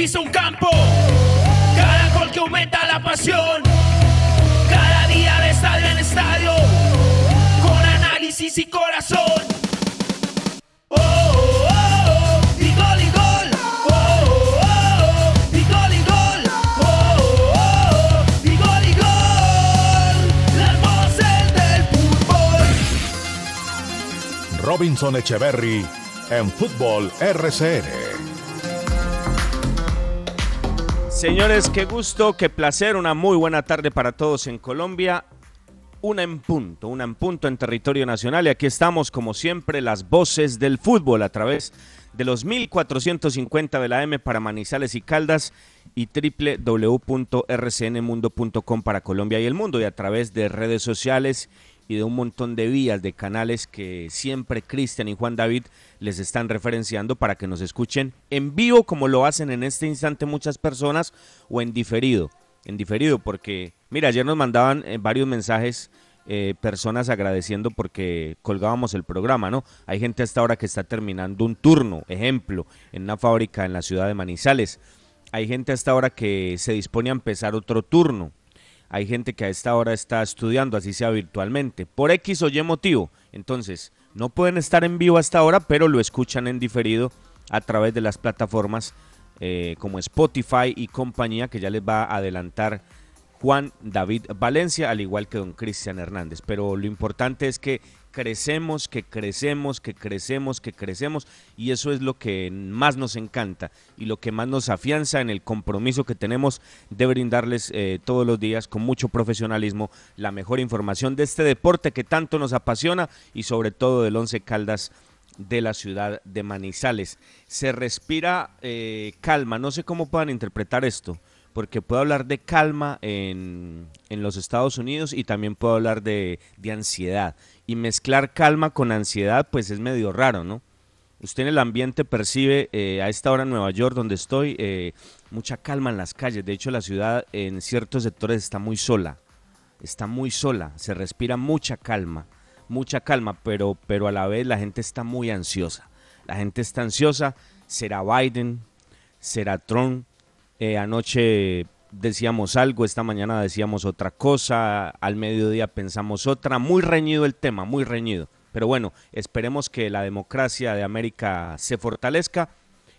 Pisa un campo, cada gol que aumenta la pasión, cada día de estadio en estadio, con análisis y corazón. Oh, oh, oh, y gol y gol. Oh, oh, oh, y gol y gol. Oh, oh, oh, y gol y gol. Las voces del fútbol. Robinson Echeverry en Fútbol RCN. Señores, qué gusto, qué placer, una muy buena tarde para todos en Colombia. Una en punto, una en punto en territorio nacional y aquí estamos como siempre las voces del fútbol a través de los 1450 de la M para Manizales y Caldas y www.rcnmundo.com para Colombia y el mundo y a través de redes sociales y de un montón de vías, de canales que siempre Cristian y Juan David les están referenciando para que nos escuchen en vivo como lo hacen en este instante muchas personas o en diferido. En diferido porque, mira, ayer nos mandaban eh, varios mensajes eh, personas agradeciendo porque colgábamos el programa, ¿no? Hay gente hasta ahora que está terminando un turno, ejemplo, en una fábrica en la ciudad de Manizales. Hay gente hasta ahora que se dispone a empezar otro turno. Hay gente que a esta hora está estudiando, así sea virtualmente, por X o Y motivo. Entonces, no pueden estar en vivo hasta ahora, pero lo escuchan en diferido a través de las plataformas eh, como Spotify y compañía, que ya les va a adelantar Juan David Valencia, al igual que don Cristian Hernández. Pero lo importante es que crecemos, que crecemos, que crecemos, que crecemos, y eso es lo que más nos encanta y lo que más nos afianza en el compromiso que tenemos de brindarles eh, todos los días con mucho profesionalismo la mejor información de este deporte que tanto nos apasiona y sobre todo del Once Caldas de la ciudad de Manizales. Se respira eh, calma, no sé cómo puedan interpretar esto porque puedo hablar de calma en, en, los Estados Unidos y también puedo hablar de, de, ansiedad. Y mezclar calma con ansiedad, pues es medio raro, ¿no? Usted en el ambiente percibe eh, a esta hora en Nueva York, donde estoy, eh, mucha calma en las calles. De hecho, la ciudad en ciertos sectores está muy sola. Está muy sola. Se respira mucha calma. Mucha calma, pero, pero a la vez la gente está muy ansiosa. La gente está ansiosa. ¿Será Biden? ¿Será Trump? Eh, anoche decíamos algo, esta mañana decíamos otra cosa, al mediodía pensamos otra, muy reñido el tema, muy reñido. Pero bueno, esperemos que la democracia de América se fortalezca,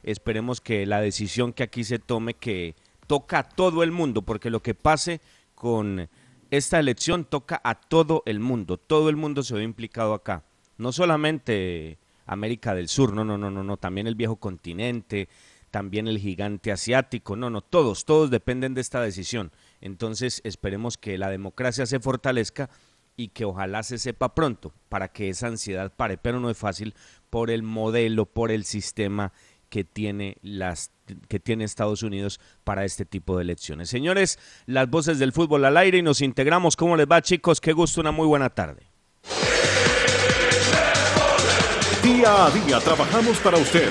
esperemos que la decisión que aquí se tome, que toca a todo el mundo, porque lo que pase con esta elección toca a todo el mundo, todo el mundo se ve implicado acá, no solamente América del Sur, no, no, no, no, no, también el viejo continente, también el gigante asiático, no, no, todos, todos dependen de esta decisión. Entonces esperemos que la democracia se fortalezca y que ojalá se sepa pronto para que esa ansiedad pare, pero no es fácil por el modelo, por el sistema que tiene las que tiene Estados Unidos para este tipo de elecciones. Señores, las voces del fútbol al aire y nos integramos. ¿Cómo les va, chicos? Qué gusto, una muy buena tarde. Día a día trabajamos para usted.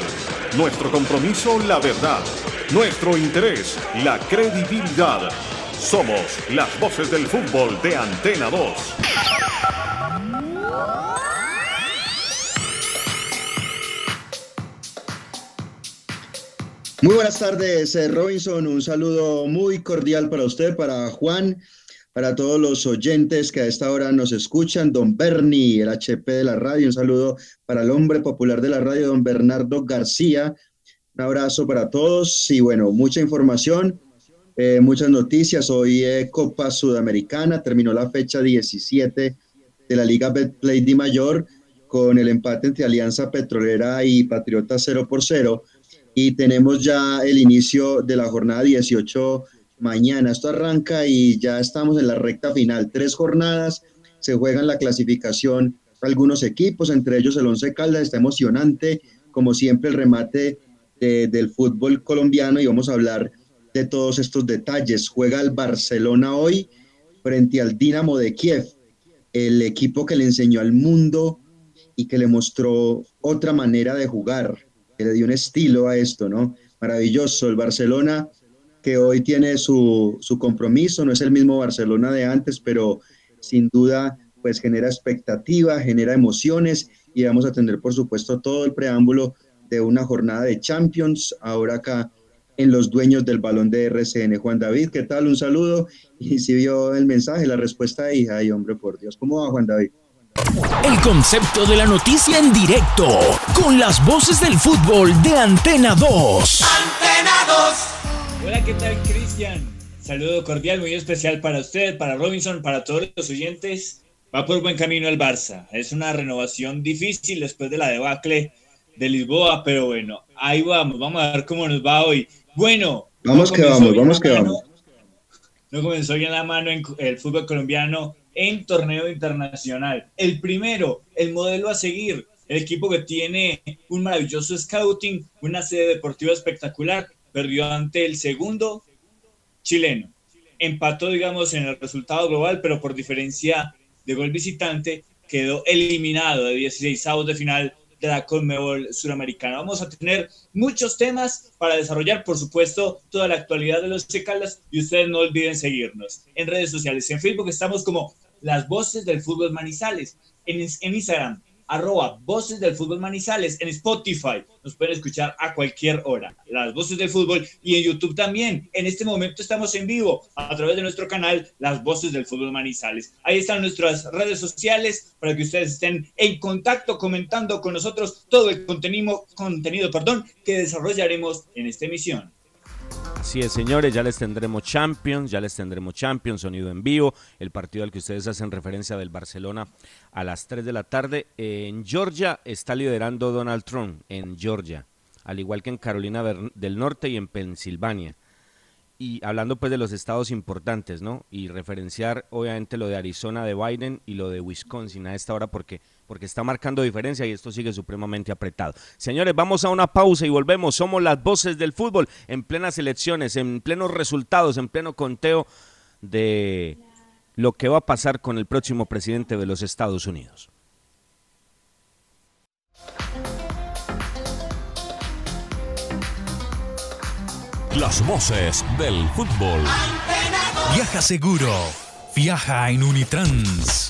Nuestro compromiso, la verdad. Nuestro interés, la credibilidad. Somos las voces del fútbol de Antena 2. Muy buenas tardes, eh, Robinson. Un saludo muy cordial para usted, para Juan, para todos los oyentes que a esta hora nos escuchan. Don Bernie, el HP de la radio. Un saludo para el hombre popular de la radio, don Bernardo García. Un abrazo para todos y bueno, mucha información. Eh, muchas noticias. Hoy eh, Copa Sudamericana, terminó la fecha 17 de la Liga Betplay Di Mayor con el empate entre Alianza Petrolera y Patriota 0 por 0. Y tenemos ya el inicio de la jornada 18 mañana. Esto arranca y ya estamos en la recta final. Tres jornadas, se juegan la clasificación algunos equipos, entre ellos el Once Caldas. Está emocionante, como siempre, el remate del fútbol colombiano y vamos a hablar de todos estos detalles. Juega el Barcelona hoy frente al Dinamo de Kiev, el equipo que le enseñó al mundo y que le mostró otra manera de jugar, que le dio un estilo a esto, ¿no? Maravilloso. El Barcelona que hoy tiene su, su compromiso, no es el mismo Barcelona de antes, pero sin duda pues genera expectativa, genera emociones y vamos a tener por supuesto todo el preámbulo de una jornada de Champions ahora acá en los dueños del balón de RCN. Juan David, ¿qué tal? Un saludo. Y si vio el mensaje, la respuesta de hija, ay hombre, por Dios, ¿cómo va Juan David? El concepto de la noticia en directo, con las voces del fútbol de Antena 2. Antena 2. Hola, ¿qué tal, Cristian? Saludo cordial, muy especial para usted, para Robinson, para todos los oyentes. Va por buen camino el Barça. Es una renovación difícil después de la debacle de Lisboa, pero bueno, ahí vamos, vamos a ver cómo nos va hoy. Bueno, vamos que vamos, vamos que vamos. No comenzó bien la mano en el fútbol colombiano en torneo internacional. El primero, el modelo a seguir, el equipo que tiene un maravilloso scouting, una sede deportiva espectacular, perdió ante el segundo chileno. Empató, digamos, en el resultado global, pero por diferencia de gol visitante, quedó eliminado de 16 avos de final de la Conmebol Suramericana. Vamos a tener muchos temas para desarrollar, por supuesto, toda la actualidad de los Checaldas y ustedes no olviden seguirnos en redes sociales. En Facebook estamos como Las Voces del Fútbol Manizales, en, en Instagram arroba Voces del Fútbol Manizales en Spotify. Nos pueden escuchar a cualquier hora. Las Voces del Fútbol y en YouTube también. En este momento estamos en vivo a través de nuestro canal Las Voces del Fútbol Manizales. Ahí están nuestras redes sociales para que ustedes estén en contacto comentando con nosotros todo el contenido, contenido perdón, que desarrollaremos en esta emisión. Así es, señores, ya les tendremos Champions, ya les tendremos Champions, sonido en vivo, el partido al que ustedes hacen referencia del Barcelona a las 3 de la tarde. En Georgia está liderando Donald Trump, en Georgia, al igual que en Carolina del Norte y en Pensilvania. Y hablando pues de los estados importantes, ¿no? Y referenciar obviamente lo de Arizona de Biden y lo de Wisconsin a esta hora porque porque está marcando diferencia y esto sigue supremamente apretado. Señores, vamos a una pausa y volvemos. Somos las voces del fútbol en plenas elecciones, en plenos resultados, en pleno conteo de lo que va a pasar con el próximo presidente de los Estados Unidos. Las voces del fútbol. Viaja seguro. Viaja en Unitrans.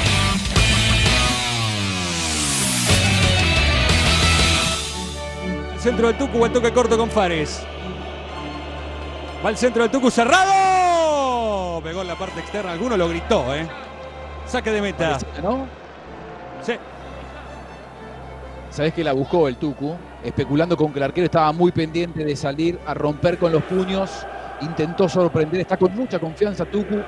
Centro del Tucu, el toque corto con Fares. Va al centro del Tucu cerrado. Pegó en la parte externa. Alguno lo gritó, ¿eh? Saque de meta. ¿no? Sí. Sabés que la buscó el Tucu, especulando con que el arquero estaba muy pendiente de salir a romper con los puños. Intentó sorprender, está con mucha confianza Tucu.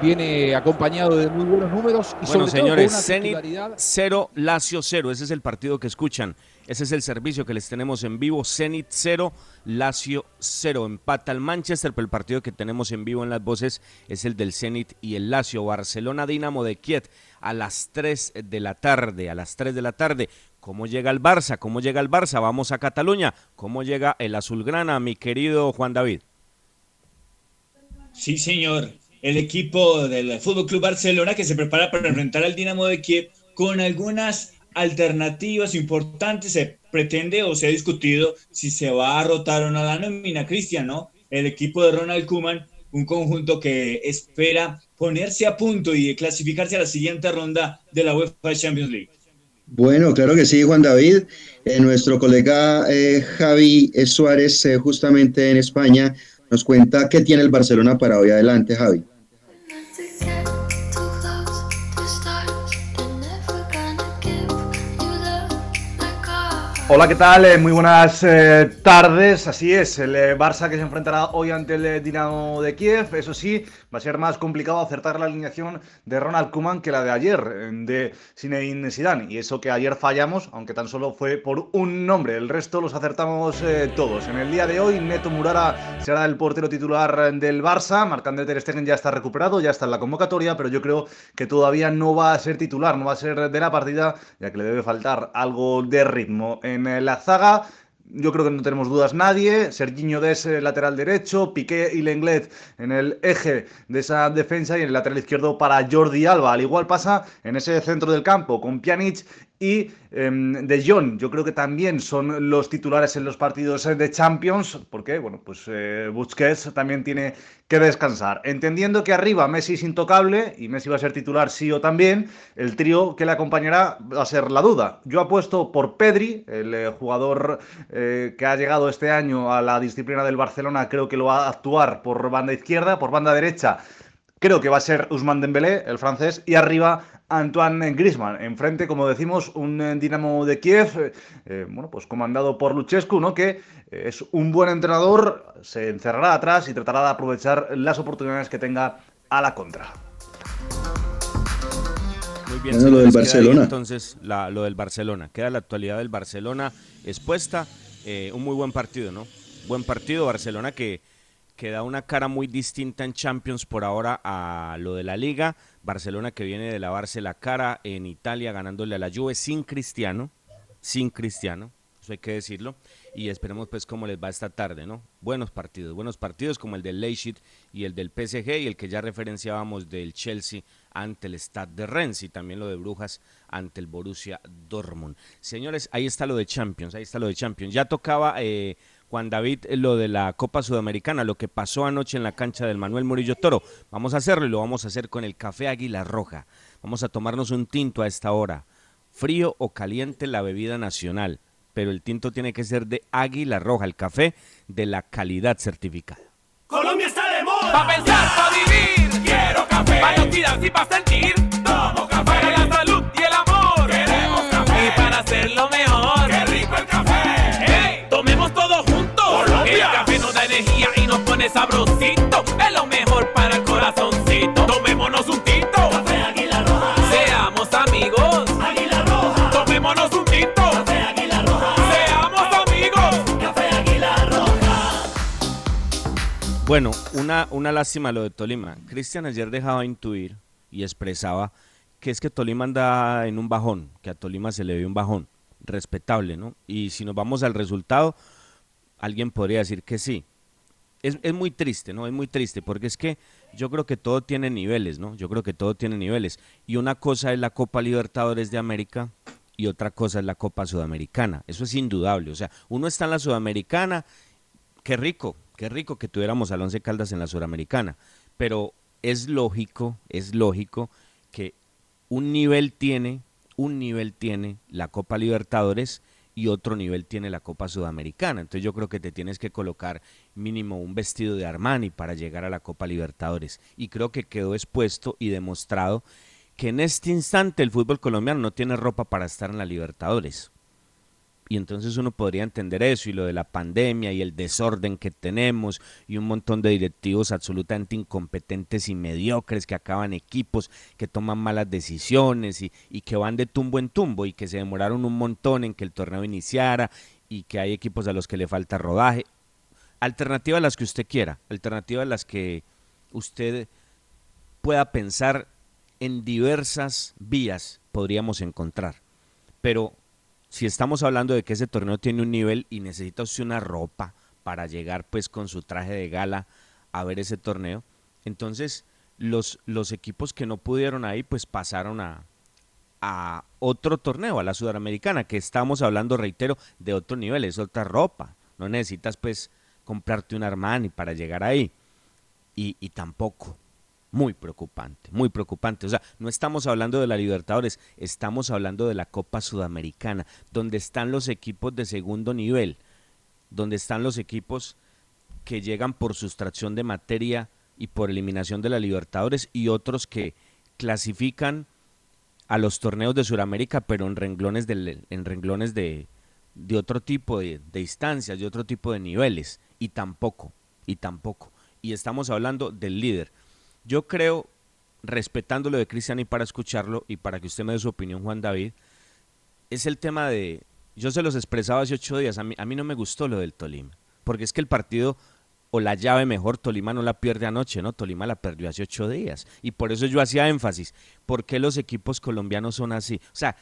Viene acompañado de muy buenos números y Bueno, sobre señores, todo Zenit titularidad 0, Lazio 0. Ese es el partido que escuchan. Ese es el servicio que les tenemos en vivo. Zenit 0, Lazio 0. Empata el Manchester, pero el partido que tenemos en vivo en las voces es el del Zenit y el Lazio. Barcelona Dinamo de Kiev a las 3 de la tarde. A las 3 de la tarde. ¿Cómo llega el Barça? ¿Cómo llega el Barça? Vamos a Cataluña. ¿Cómo llega el Azulgrana, mi querido Juan David? Sí, señor. El equipo del Fútbol Club Barcelona que se prepara para enfrentar al Dinamo de Kiev con algunas alternativas importantes. Se pretende o se ha discutido si se va a rotar o no la nómina, Cristian, ¿no? El equipo de Ronald Koeman, un conjunto que espera ponerse a punto y clasificarse a la siguiente ronda de la UEFA Champions League. Bueno, claro que sí, Juan David. Eh, nuestro colega eh, Javi Suárez, eh, justamente en España, nos cuenta qué tiene el Barcelona para hoy. Adelante, Javi. Hola, ¿qué tal? Eh, Muy buenas eh, tardes. Así es, el eh, Barça que se enfrentará hoy ante el Dinamo de Kiev. Eso sí, va a ser más complicado acertar la alineación de Ronald Koeman que la de ayer, de Zinedine Zidane. Y eso que ayer fallamos, aunque tan solo fue por un nombre. El resto los acertamos todos. En el día de hoy, Neto Murara será el portero titular del Barça. Marc-André Ter Stegen ya está recuperado, ya está en la convocatoria, pero yo creo que todavía no va a ser titular, no va a ser de la partida, ya que le debe faltar algo de ritmo en eh, la zaga. Yo creo que no tenemos dudas nadie. Serginho Des, lateral derecho. Piqué y Lenglet en el eje de esa defensa y en el lateral izquierdo para Jordi Alba. Al igual pasa en ese centro del campo con Pjanic y em, De Jong. Yo creo que también son los titulares en los partidos eh, de Champions, porque bueno, pues eh, Busquets también tiene que descansar. Entendiendo que arriba Messi es intocable y Messi va a ser titular sí o también, el trío que le acompañará va a ser la duda. Yo apuesto por Pedri, el eh, jugador eh, que ha llegado este año a la disciplina del Barcelona, creo que lo va a actuar por banda izquierda, por banda derecha. Creo que va a ser Ousmane Dembélé, el francés, y arriba Antoine Griezmann. Enfrente, como decimos, un eh, Dinamo de Kiev, eh, eh, bueno, pues comandado por Luchescu, ¿no? Que eh, es un buen entrenador, se encerrará atrás y tratará de aprovechar las oportunidades que tenga a la contra. Muy bien, Bueno, lo del ahí Barcelona. entonces, la- lo del Barcelona. Queda la actualidad del Barcelona expuesta. Eh, un muy buen partido, ¿no? Buen partido. Barcelona que, que da una cara muy distinta en Champions por ahora a lo de la Liga. Barcelona que viene de lavarse la cara en Italia ganándole a la Juve sin Cristiano. Sin Cristiano, eso hay que decirlo. Y esperemos pues cómo les va esta tarde, ¿no? Buenos partidos, buenos partidos como el del Leipzig y el del PSG y el que ya referenciábamos del Chelsea ante el Stade de Rennes y también lo de Brujas ante el Borussia Dortmund. Señores, ahí está lo de Champions, ahí está lo de Champions. Ya tocaba eh, Juan David eh, lo de la Copa Sudamericana, lo que pasó anoche en la cancha del Manuel Murillo Toro. Vamos a hacerlo y lo vamos a hacer con el café Águila Roja. Vamos a tomarnos un tinto a esta hora. Frío o caliente la bebida nacional, pero el tinto tiene que ser de Águila Roja, el café de la calidad certificada. Colombia está de moda. Pa' pensar, pa' vivir. Quiero café. Pa' y pa' sentir. Tomo café. Para la salud y el amor. Queremos café. Y para hacerlo mejor. Sabrosito. Es lo mejor para el corazoncito. Tomémonos un tinto. Café Águila Roja. Seamos amigos. Águila Roja. Tomémonos un tinto. Café Águila Roja. Seamos amigos. Café Águila Roja. Bueno, una, una lástima lo de Tolima. Cristian ayer dejaba intuir y expresaba que es que Tolima anda en un bajón, que a Tolima se le ve un bajón. Respetable, ¿no? Y si nos vamos al resultado, alguien podría decir que sí. Es, es muy triste, ¿no? Es muy triste, porque es que yo creo que todo tiene niveles, ¿no? Yo creo que todo tiene niveles. Y una cosa es la Copa Libertadores de América y otra cosa es la Copa Sudamericana. Eso es indudable. O sea, uno está en la Sudamericana qué rico, qué rico que tuviéramos al Once Caldas en la Suramericana, pero es lógico, es lógico que un nivel tiene, un nivel tiene la Copa Libertadores y otro nivel tiene la Copa Sudamericana. Entonces yo creo que te tienes que colocar mínimo un vestido de Armani para llegar a la Copa Libertadores. Y creo que quedó expuesto y demostrado que en este instante el fútbol colombiano no tiene ropa para estar en la Libertadores. Y entonces uno podría entender eso y lo de la pandemia y el desorden que tenemos y un montón de directivos absolutamente incompetentes y mediocres que acaban equipos, que toman malas decisiones y, que van de tumbo en tumbo y que se demoraron un montón en que el torneo iniciara y que hay equipos a los que le falta rodaje. Alternativas las que usted quiera, alternativas las que usted pueda pensar en diversas vías podríamos encontrar. Pero si estamos hablando de que ese torneo tiene un nivel y necesita usted una ropa para llegar pues con su traje de gala a ver ese torneo, entonces los, los equipos que no pudieron ahí pues pasaron a, a otro torneo, a la Sudamericana, que estamos hablando, reitero, de otro nivel, es otra ropa. No necesitas pues comprarte un Armani para llegar ahí. Y, y tampoco, muy preocupante, muy preocupante. O sea, no estamos hablando de la Libertadores, estamos hablando de la Copa Sudamericana, donde están los equipos de segundo nivel, donde están los equipos que llegan por sustracción de materia y por eliminación de la Libertadores y otros que clasifican a los torneos de Sudamérica, pero en renglones, de, en renglones de, de otro tipo de, de instancias, de otro tipo de niveles, y tampoco, y tampoco. Y estamos hablando del líder. Yo creo, respetando lo de Cristian y para escucharlo y para que usted me dé su opinión, Juan David, es el tema de, yo se los expresaba hace ocho días, a mí, a mí no me gustó lo del Tolima, porque es que el partido o la llave mejor, Tolima no la pierde anoche, ¿no? Tolima la perdió hace ocho días. Y por eso yo hacía énfasis, ¿por qué los equipos colombianos son así? O sea,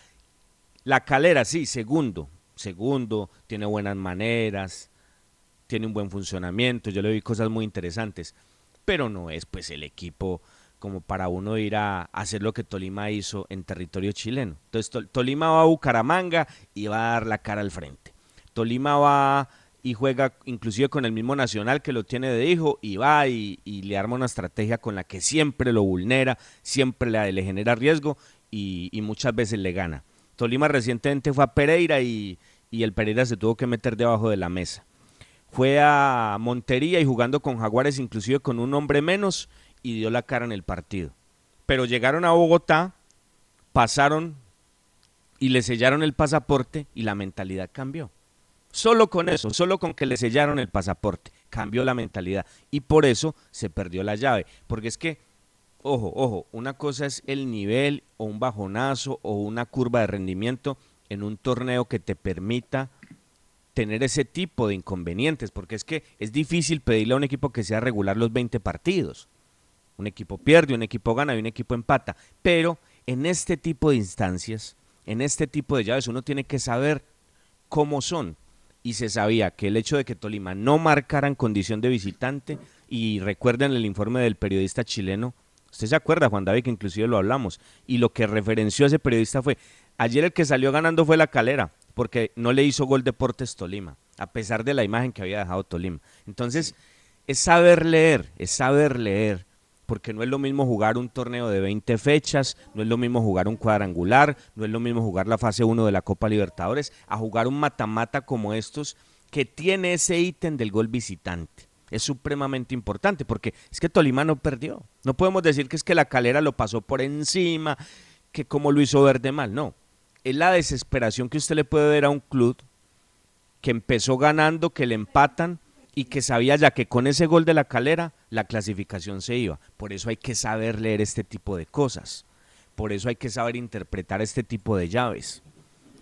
la calera, sí, segundo, segundo, tiene buenas maneras, tiene un buen funcionamiento, yo le vi cosas muy interesantes, pero no es pues el equipo como para uno ir a hacer lo que Tolima hizo en territorio chileno. Entonces Tolima va a Bucaramanga y va a dar la cara al frente. Tolima va y juega inclusive con el mismo Nacional que lo tiene de hijo y va y, le arma una estrategia con la que siempre lo vulnera, siempre le, genera riesgo y, muchas veces le gana. Tolima recientemente fue a Pereira y, y el Pereira se tuvo que meter debajo de la mesa. Fue a Montería y jugando con Jaguares inclusive con un hombre menos y dio la cara en el partido. Pero llegaron a Bogotá, pasaron y le sellaron el pasaporte y la mentalidad cambió. Solo con eso, solo con que le sellaron el pasaporte, cambió la mentalidad y por eso se perdió la llave. Porque es que, ojo, ojo, una cosa es el nivel o un bajonazo o una curva de rendimiento en un torneo que te permita tener ese tipo de inconvenientes, porque es que es difícil pedirle a un equipo que sea regular los 20 partidos. Un equipo pierde, un equipo gana y un equipo empata, pero en este tipo de instancias, en este tipo de llaves, uno tiene que saber cómo son y se sabía que el hecho de que Tolima no marcara en condición de visitante, y recuerden el informe del periodista chileno, usted se acuerda, Juan David, que inclusive lo hablamos, y lo que referenció ese periodista fue, ayer el que salió ganando fue la calera, porque no le hizo gol Deportes Tolima, a pesar de la imagen que había dejado Tolima. Entonces, es saber leer, es saber leer porque no es lo mismo jugar un torneo de 20 fechas, no es lo mismo jugar un cuadrangular, no es lo mismo jugar la fase 1 de la Copa Libertadores, a jugar un matamata como estos que tiene ese ítem del gol visitante. Es supremamente importante porque es que Tolima no perdió. No podemos decir que es que la calera lo pasó por encima, que como lo hizo verde mal, no. Es la desesperación que usted le puede ver a un club que empezó ganando, que le empatan y que sabía ya que con ese gol de la calera la clasificación se iba. Por eso hay que saber leer este tipo de cosas. Por eso hay que saber interpretar este tipo de llaves.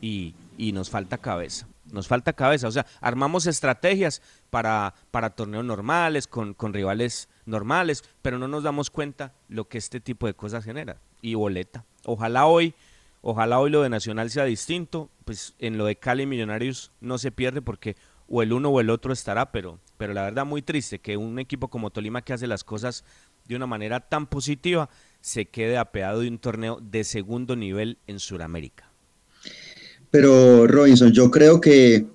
Y, y nos falta cabeza. Nos falta cabeza. O sea, armamos estrategias para, para torneos normales, con, con rivales normales, pero no nos damos cuenta lo que este tipo de cosas genera. Y boleta. Ojalá hoy Ojalá hoy lo de Nacional sea distinto, pues en lo de Cali Millonarios no se pierde porque o el uno o el otro estará, pero, pero la verdad muy triste que un equipo como Tolima que hace las cosas de una manera tan positiva se quede apeado de un torneo de segundo nivel en Sudamérica. Pero Robinson, yo creo que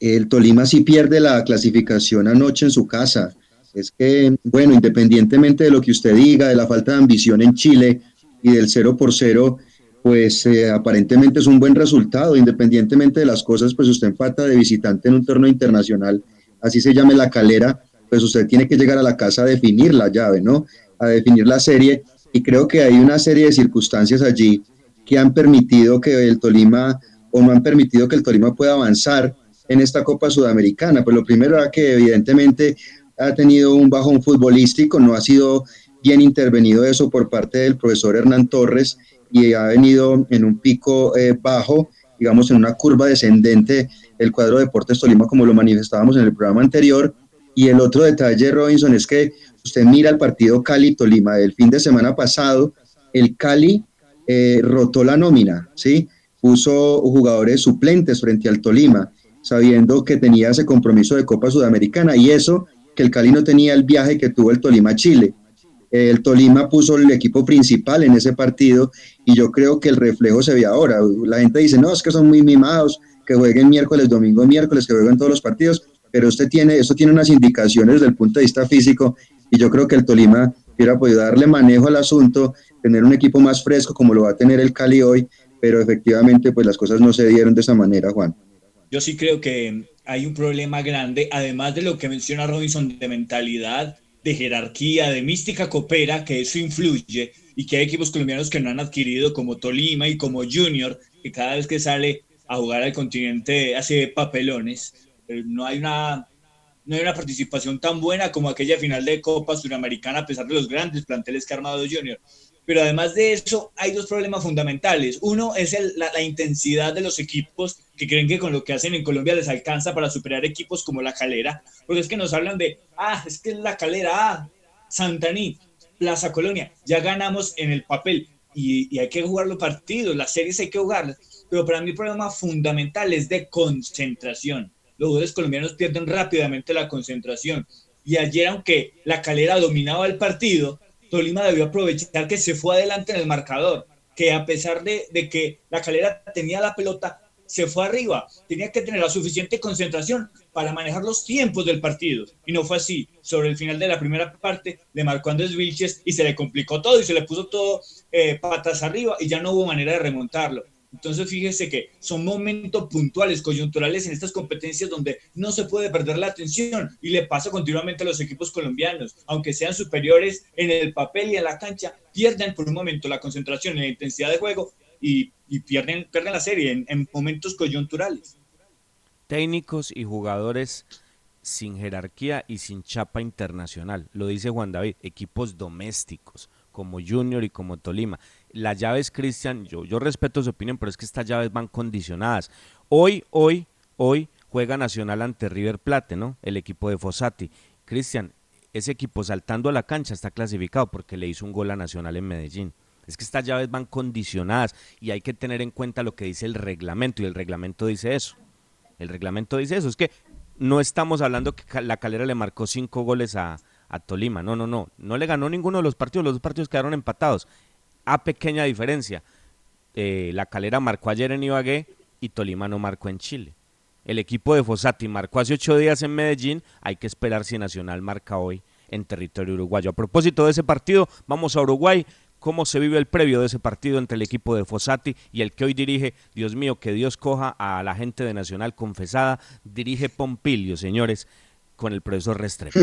el Tolima sí pierde la clasificación anoche en su casa. Es que, bueno, independientemente de lo que usted diga, de la falta de ambición en Chile y del 0 por 0, pues eh, aparentemente es un buen resultado, independientemente de las cosas, pues usted empata de visitante en un torneo internacional, así se llame la calera, pues usted tiene que llegar a la casa a definir la llave, ¿no? A definir la serie, y creo que hay una serie de circunstancias allí que han permitido que el Tolima o no han permitido que el Tolima pueda avanzar en esta Copa Sudamericana. Pues lo primero era que evidentemente ha tenido un bajón futbolístico, no ha sido bien intervenido eso por parte del profesor Hernán Torres y ha venido en un pico eh, bajo, digamos en una curva descendente el cuadro de Deportes Tolima como lo manifestábamos en el programa anterior. Y el otro detalle, Robinson, es que usted mira el partido Cali-Tolima del fin de semana pasado, el Cali eh, rotó la nómina, ¿sí? Puso jugadores suplentes frente al Tolima, sabiendo que tenía ese compromiso de Copa Sudamericana y eso que el Cali no tenía el viaje que tuvo el Tolima a Chile. El Tolima puso el equipo principal en ese partido y yo creo que el reflejo se ve ahora. La gente dice, no, es que son muy mimados, que jueguen miércoles, domingo, miércoles, que jueguen todos los partidos, pero usted tiene, esto tiene unas indicaciones desde el punto de vista físico y yo creo que el Tolima hubiera podido darle manejo al asunto, tener un equipo más fresco como lo va a tener el Cali hoy, pero efectivamente pues las cosas no se dieron de esa manera, Juan. Yo sí creo que hay un problema grande, además de lo que menciona Robinson de mentalidad, de jerarquía, de mística coopera, que eso influye y que hay equipos colombianos que no han adquirido como Tolima y como Junior, que cada vez que sale a jugar al continente hace papelones. No hay una no hay una participación tan buena como aquella final de Copa Suramericana a pesar de los grandes planteles que ha armado Junior. Pero además de eso, hay dos problemas fundamentales. Uno es la, la, intensidad de los equipos que creen que con lo que hacen en Colombia les alcanza para superar equipos como La Calera. Porque es que nos hablan de, ah, es que es La Calera, ah, Santaní, Plaza Colonia. Ya ganamos en el papel y, y hay que jugar los partidos, las series hay que jugarlas. Pero para mí el problema fundamental es de concentración los jugadores colombianos pierden rápidamente la concentración. Y ayer, aunque la calera dominaba el partido, Tolima debió aprovechar que se fue adelante en el marcador, que a pesar de, que la calera tenía la pelota, se fue arriba. Tenía que tener la suficiente concentración para manejar los tiempos del partido. Y no fue así. Sobre el final de la primera parte, le marcó Andrés Vilches y se le complicó todo y se le puso todo eh, patas arriba y ya no hubo manera de remontarlo. Entonces, fíjese que son momentos puntuales, coyunturales en estas competencias donde no se puede perder la atención y le pasa continuamente a los equipos colombianos, aunque sean superiores en el papel y en la cancha, pierden por un momento la concentración y la intensidad de juego y, pierden, pierden la serie en, en momentos coyunturales. Técnicos y jugadores sin jerarquía y sin chapa internacional, lo dice Juan David, equipos domésticos como Junior y como Tolima las llaves, Cristian, yo, yo respeto su opinión, pero es que estas llaves van condicionadas. Hoy, hoy, hoy juega Nacional ante River Plate, ¿no? El equipo de Fossati. Cristian, ese equipo saltando a la cancha está clasificado porque le hizo un gol a Nacional en Medellín. Es que estas llaves van condicionadas y hay que tener en cuenta lo que dice el reglamento y el reglamento dice eso. El reglamento dice eso. Es que no estamos hablando que la calera le marcó cinco goles a, a Tolima. No, no, no. No le ganó ninguno de los partidos. Los dos partidos quedaron empatados a pequeña diferencia. Eh, la calera marcó ayer en Ibagué y Tolima no marcó en Chile. El equipo de Fossati marcó hace ocho días en Medellín. Hay que esperar si Nacional marca hoy en territorio uruguayo. A propósito de ese partido, vamos a Uruguay. ¿Cómo se vive el previo de ese partido entre el equipo de Fossati y el que hoy dirige? Dios mío, que Dios coja a la gente de Nacional confesada. Dirige Pompilio, señores, con el profesor Restrepo.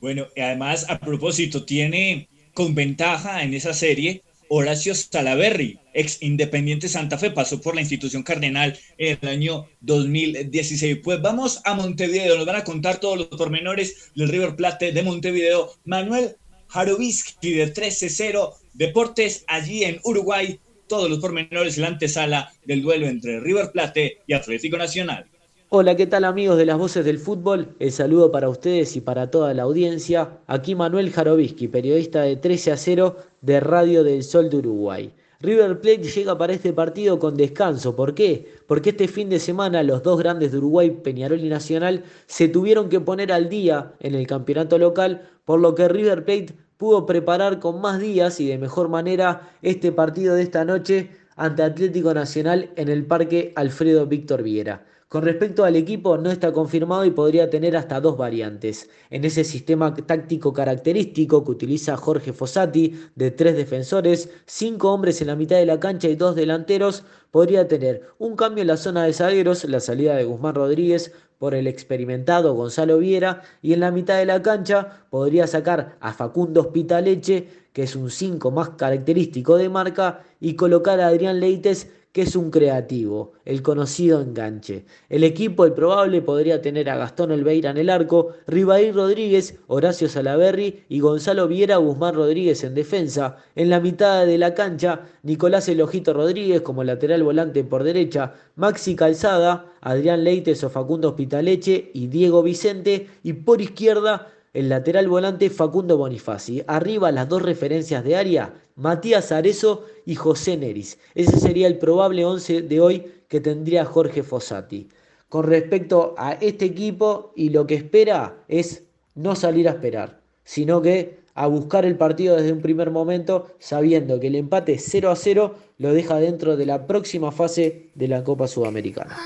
Bueno, además, a propósito, tiene con ventaja en esa serie Horacio Salaberry, ex Independiente Santa Fe, pasó por la institución cardenal en el año 2016. Pues vamos a Montevideo, nos van a contar todos los pormenores del River Plate de Montevideo. Manuel Jarovisky de 13-0 Deportes allí en Uruguay. Todos los pormenores en la antesala del duelo entre River Plate y Atlético Nacional. Hola, ¿qué tal amigos de las voces del fútbol? El saludo para ustedes y para toda la audiencia. Aquí Manuel Jarovisky, periodista de 13 a 0 de Radio del Sol de Uruguay. River Plate llega para este partido con descanso. ¿Por qué? Porque este fin de semana los dos grandes de Uruguay, Peñarol y Nacional, se tuvieron que poner al día en el campeonato local, por lo que River Plate pudo preparar con más días y de mejor manera este partido de esta noche ante Atlético Nacional en el Parque Alfredo Víctor Viera. Con respecto al equipo, no está confirmado y podría tener hasta dos variantes. En ese sistema táctico característico que utiliza Jorge Fossati, de tres defensores, cinco hombres en la mitad de la cancha y dos delanteros, podría tener un cambio en la zona de zagueros, la salida de Guzmán Rodríguez por el experimentado Gonzalo Viera, y en la mitad de la cancha podría sacar a Facundo Hospitaleche, que es un 5 más característico de marca, y colocar a Adrián Leites, que es un creativo, el conocido enganche. El equipo, el probable, podría tener a Gastón Olveira en el arco, Ribaí Rodríguez, Horacio Salaberry y Gonzalo Viera Guzmán Rodríguez en defensa. En la mitad de la cancha, Nicolás Elojito Rodríguez como lateral volante por derecha, Maxi Calzada, Adrián Leites o Facundo y Diego Vicente. Y por izquierda, el lateral volante Facundo Bonifaci. Arriba las dos referencias de área, Matías Arezo y José Neris. Ese sería el probable 11 de hoy que tendría Jorge Fossati. Con respecto a este equipo y lo que espera es no salir a esperar, sino que a buscar el partido desde un primer momento, sabiendo que el empate 0 a 0 lo deja dentro de la próxima fase de la Copa Sudamericana.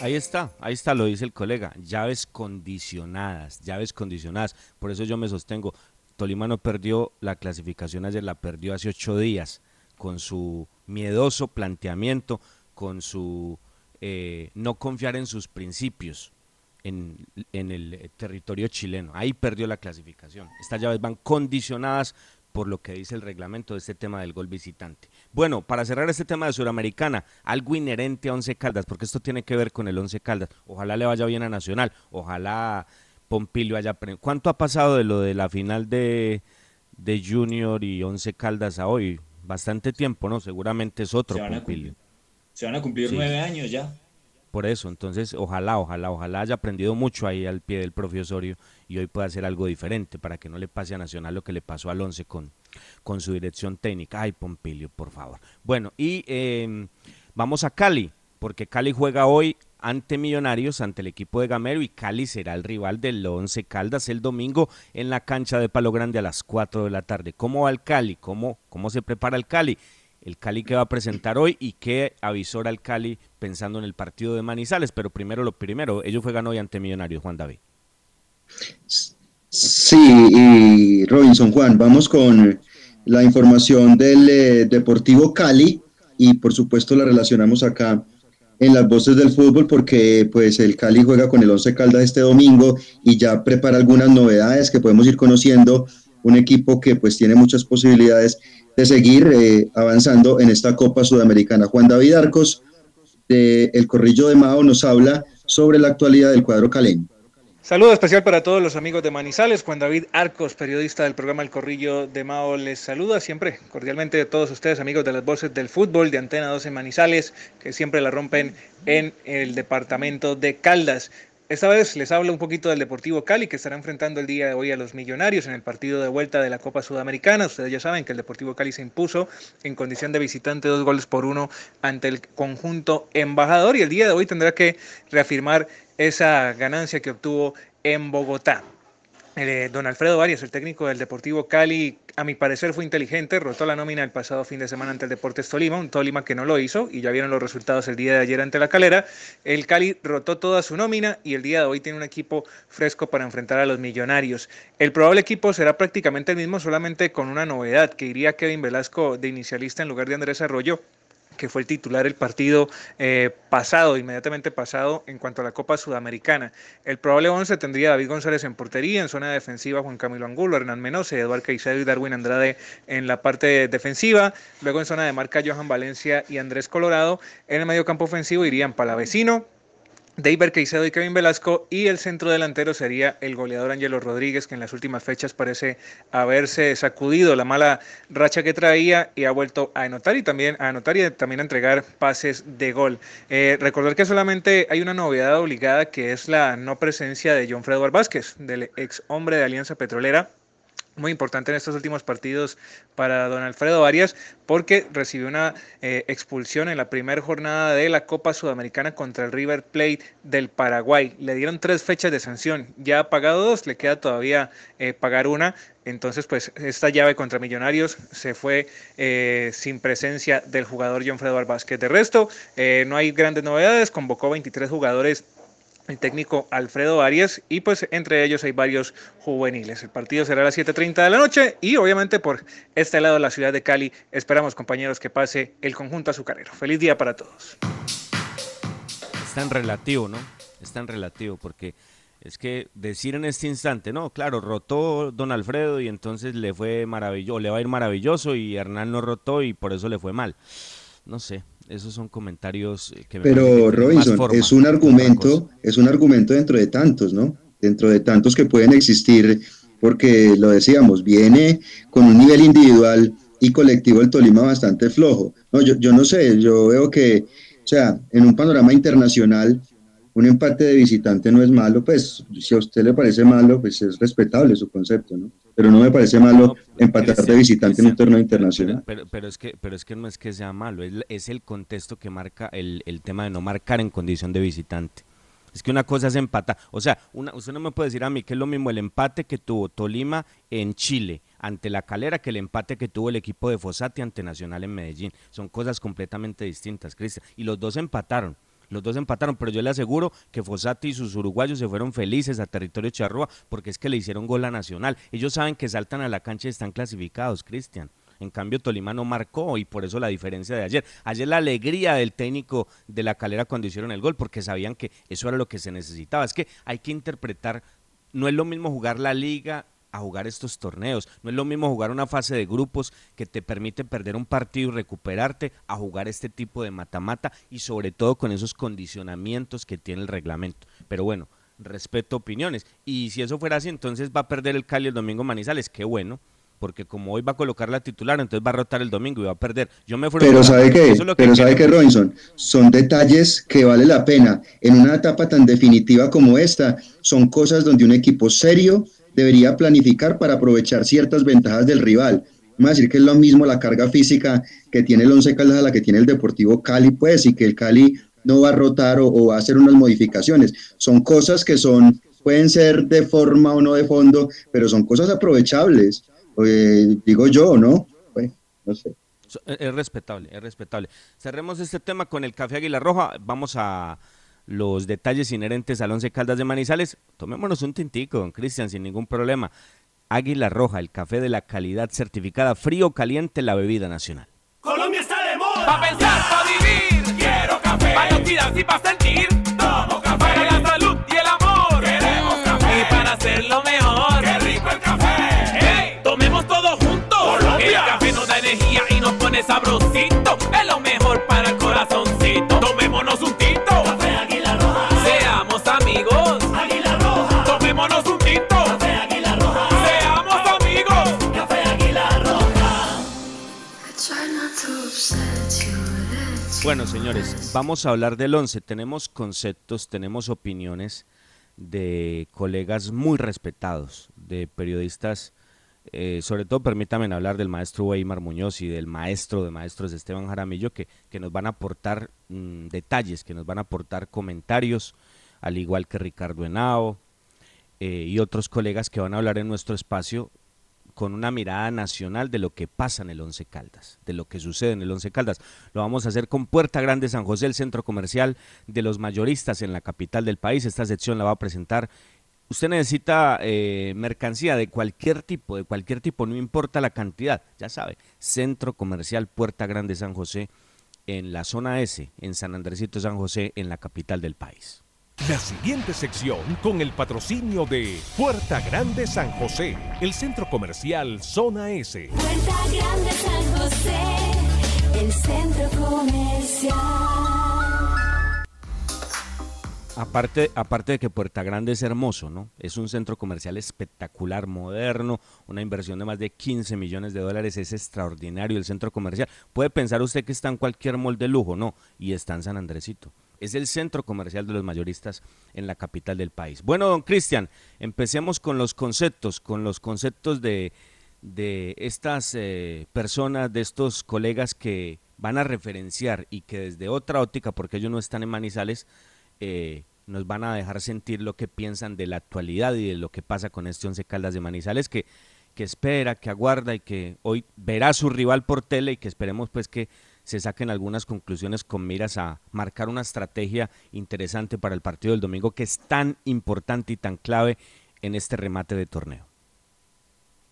Ahí está, ahí está, lo dice el colega. Llaves condicionadas, llaves condicionadas. Por eso yo me sostengo. Tolima no perdió la clasificación ayer, la perdió hace ocho días con su miedoso planteamiento, con su eh, no confiar en sus principios en, en el territorio chileno. Ahí perdió la clasificación. Estas llaves van condicionadas por lo que dice el reglamento de este tema del gol visitante. Bueno, para cerrar este tema de Suramericana, algo inherente a Once Caldas, porque esto tiene que ver con el Once Caldas. Ojalá le vaya bien a Nacional, ojalá Pompilio haya... ¿Cuánto ha pasado de lo de la final de, de Junior y Once Caldas a hoy? Bastante tiempo, ¿no? Seguramente es otro Pompilio. Se van a cumplir nueve años ya. Por eso, entonces, ojalá, ojalá, ojalá haya aprendido mucho ahí al pie del profesorio y hoy pueda hacer algo diferente para que no le pase a Nacional lo que le pasó al Once con, con su dirección técnica. Ay, Pompilio, por favor. Bueno, y em, vamos a Cali, porque Cali juega hoy ante Millonarios, ante el equipo de Gamero, y Cali será el rival del Once Caldas el domingo en la cancha de Palo Grande a las 4 de la tarde. ¿Cómo va el Cali? ¿Cómo, cómo se prepara el Cali? El Cali que va a presentar hoy y qué avisora el Cali pensando en el partido de Manizales. Pero primero lo primero, ellos juegan hoy ante Millonarios, Juan David. Sí, y Robinson Juan, vamos con la información del eh, Deportivo Cali y por supuesto la relacionamos acá en las voces del fútbol porque pues el Cali juega con el Once Caldas este domingo y ya prepara algunas novedades que podemos ir conociendo, un equipo que pues tiene muchas posibilidades de seguir eh, avanzando en esta Copa Sudamericana. Juan David Arcos, de El Corrillo de Mao, nos habla sobre la actualidad del cuadro caleño. Saludo especial para todos los amigos de Manizales. Juan David Arcos, periodista del programa El Corrillo de Mao, les saluda siempre cordialmente a todos ustedes, amigos de las voces del fútbol de Antena 12 Manizales, que siempre la rompen en el departamento de Caldas. Esta vez les hablo un poquito del Deportivo Cali, que estará enfrentando el día de hoy a los Millonarios en el partido de vuelta de la Copa Sudamericana. Ustedes ya saben que el Deportivo Cali se impuso en condición de visitante dos goles por uno ante el conjunto embajador y el día de hoy tendrá que reafirmar esa ganancia que obtuvo en Bogotá. Eh, don Alfredo Arias, el técnico del Deportivo Cali, a mi parecer fue inteligente, rotó la nómina el pasado fin de semana ante el Deportes Tolima, un Tolima que no lo hizo y ya vieron los resultados el día de ayer ante la Calera. El Cali rotó toda su nómina y el día de hoy tiene un equipo fresco para enfrentar a los millonarios. El probable equipo será prácticamente el mismo, solamente con una novedad, que iría Kevin Velasco de inicialista en lugar de Andrés Arroyo que fue el titular el partido eh, pasado, inmediatamente pasado, en cuanto a la Copa Sudamericana. El probable 11 tendría David González en portería, en zona defensiva Juan Camilo Angulo, Hernán Menose, Eduardo Caicedo y Darwin Andrade en la parte defensiva. Luego en zona de marca Johan Valencia y Andrés Colorado. En el medio campo ofensivo irían Palavecino, David Caicedo y Kevin Velasco y el centro delantero sería el goleador Ángelo Rodríguez que en las últimas fechas parece haberse sacudido la mala racha que traía y ha vuelto a anotar y también a anotar y también entregar pases de gol. Eh, recordar que solamente hay una novedad obligada que es la no presencia de John Fredo Vázquez, del ex hombre de Alianza Petrolera, muy importante en estos últimos partidos para don Alfredo Arias porque recibió una eh, expulsión en la primera jornada de la Copa Sudamericana contra el River Plate del Paraguay. Le dieron tres fechas de sanción, ya ha pagado dos, le queda todavía eh, pagar una. Entonces, pues esta llave contra Millonarios se fue eh, sin presencia del jugador John Fredo Vázquez. De resto, no hay grandes novedades, convocó 23 jugadores el técnico Alfredo Arias y pues entre ellos hay varios juveniles. El partido será a las 7.30 de la noche y obviamente por este lado de la ciudad de Cali esperamos compañeros que pase el conjunto azucarero. Feliz día para todos. Es tan relativo, ¿no? Es tan relativo porque es que decir en este instante, no, claro, rotó don Alfredo y entonces le fue maravilloso, le va a ir maravilloso y Hernán no rotó y por eso le fue mal no sé, esos son comentarios eh, que me Pero más Robinson, forma es un argumento, es un argumento dentro de tantos, ¿no? Dentro de tantos que pueden existir, porque lo decíamos, viene con un nivel individual y colectivo el Tolima bastante flojo. No, yo, yo no sé, yo veo que, o sea, en un panorama internacional, un empate de visitante no es malo, pues si a usted le parece malo, pues es respetable su concepto, ¿no? Pero no me parece malo empatar de visitante en un torneo internacional. Pero, pero, es que, pero es que no es que sea malo, es, es el contexto que marca el, el tema de no marcar en condición de visitante. Es que una cosa es empatar. O sea, una, usted no me puede decir a mí que es lo mismo el empate que tuvo Tolima en Chile ante la calera que el empate que tuvo el equipo de Fossati ante Nacional en Medellín. Son cosas completamente distintas, Cristian. Y los dos empataron. Los dos empataron, pero yo le aseguro que Fossati y sus uruguayos se fueron felices a territorio charrúa porque es que le hicieron gol a Nacional. Ellos saben que saltan a la cancha y están clasificados, Cristian. En cambio, Tolima no marcó y por eso la diferencia de ayer. Ayer la alegría del técnico de la calera cuando hicieron el gol, porque sabían que eso era lo que se necesitaba. Es que hay que interpretar, no es lo mismo jugar la liga a jugar estos torneos. No es lo mismo jugar una fase de grupos que te permite perder un partido y recuperarte a jugar este tipo de mata-mata y sobre todo con esos condicionamientos que tiene el reglamento. Pero bueno, respeto opiniones. Y si eso fuera así, entonces va a perder el Cali el domingo Manizales. Qué bueno. Porque como hoy va a colocar la titular, entonces va a rotar el domingo y va a perder. Yo me Pero sabe que, pero sabe que Robinson, son detalles que vale la pena. En una etapa tan definitiva como esta, son cosas donde un equipo serio debería planificar para aprovechar ciertas ventajas del rival. Vamos a decir que es lo mismo la carga física que tiene el Once Caldas a la que tiene el Deportivo Cali, pues, y que el Cali no va a rotar o, va a hacer unas modificaciones. Son cosas que son, pueden ser de forma o no de fondo, pero son cosas aprovechables. Eh, digo yo, ¿no? Pues, no sé. Es es respetable, es respetable. Cerremos este tema con el café Águila Roja. Vamos a los detalles inherentes al Once Caldas de Manizales. Tomémonos un tintico, don Cristian, sin ningún problema. Águila Roja, el café de la calidad certificada, frío o caliente, la bebida nacional. Colombia está de moda. Pa' pensar, pa' vivir. Quiero café. Pa' inoxidarse y pa' sentir. Tomo café. Para la salud y el amor. Queremos café. Y para hacerlo mejor. Qué rico el café. Hey, tomemos todos juntos. Colombia. El café nos da energía y nos pone sabrosito. Para el Bueno, señores, vamos a hablar del 11. Tenemos conceptos, tenemos opiniones de colegas muy respetados, de periodistas, eh, sobre todo permítanme hablar del maestro Weimar Muñoz y del maestro de maestros Esteban Jaramillo, que, que nos van a aportar mm, detalles, que nos van a aportar comentarios, al igual que Ricardo Henao eh, y otros colegas que van a hablar en nuestro espacio con una mirada nacional de lo que pasa en el Once Caldas, de lo que sucede en el Once Caldas. Lo vamos a hacer con Puerta Grande San José, el centro comercial de los mayoristas en la capital del país. Esta sección la va a presentar. Usted necesita eh, mercancía de cualquier tipo, de cualquier tipo, no importa la cantidad, ya sabe. Centro comercial Puerta Grande San José en la zona S, en San Andresito San José, en la capital del país. La siguiente sección con el patrocinio de Puerta Grande San José, el centro comercial Zona S. Puerta Grande San José, el centro comercial. Aparte, aparte de que Puerta Grande es hermoso, ¿no? Es un centro comercial espectacular, moderno, una inversión de más de 15 millones de dólares, es extraordinario el centro comercial. Puede pensar usted que está en cualquier mall de lujo, no, y está en San Andresito. Es el centro comercial de los mayoristas en la capital del país. Bueno, don Cristian, empecemos con los conceptos, con los conceptos de, de estas eh, personas, de estos colegas que van a referenciar y que desde otra óptica, porque ellos no están en Manizales, eh, nos van a dejar sentir lo que piensan de la actualidad y de lo que pasa con este Once Caldas de Manizales, que, que espera, que aguarda y que hoy verá su rival por tele y que esperemos pues que se saquen algunas conclusiones con miras a marcar una estrategia interesante para el partido del domingo que es tan importante y tan clave en este remate de torneo.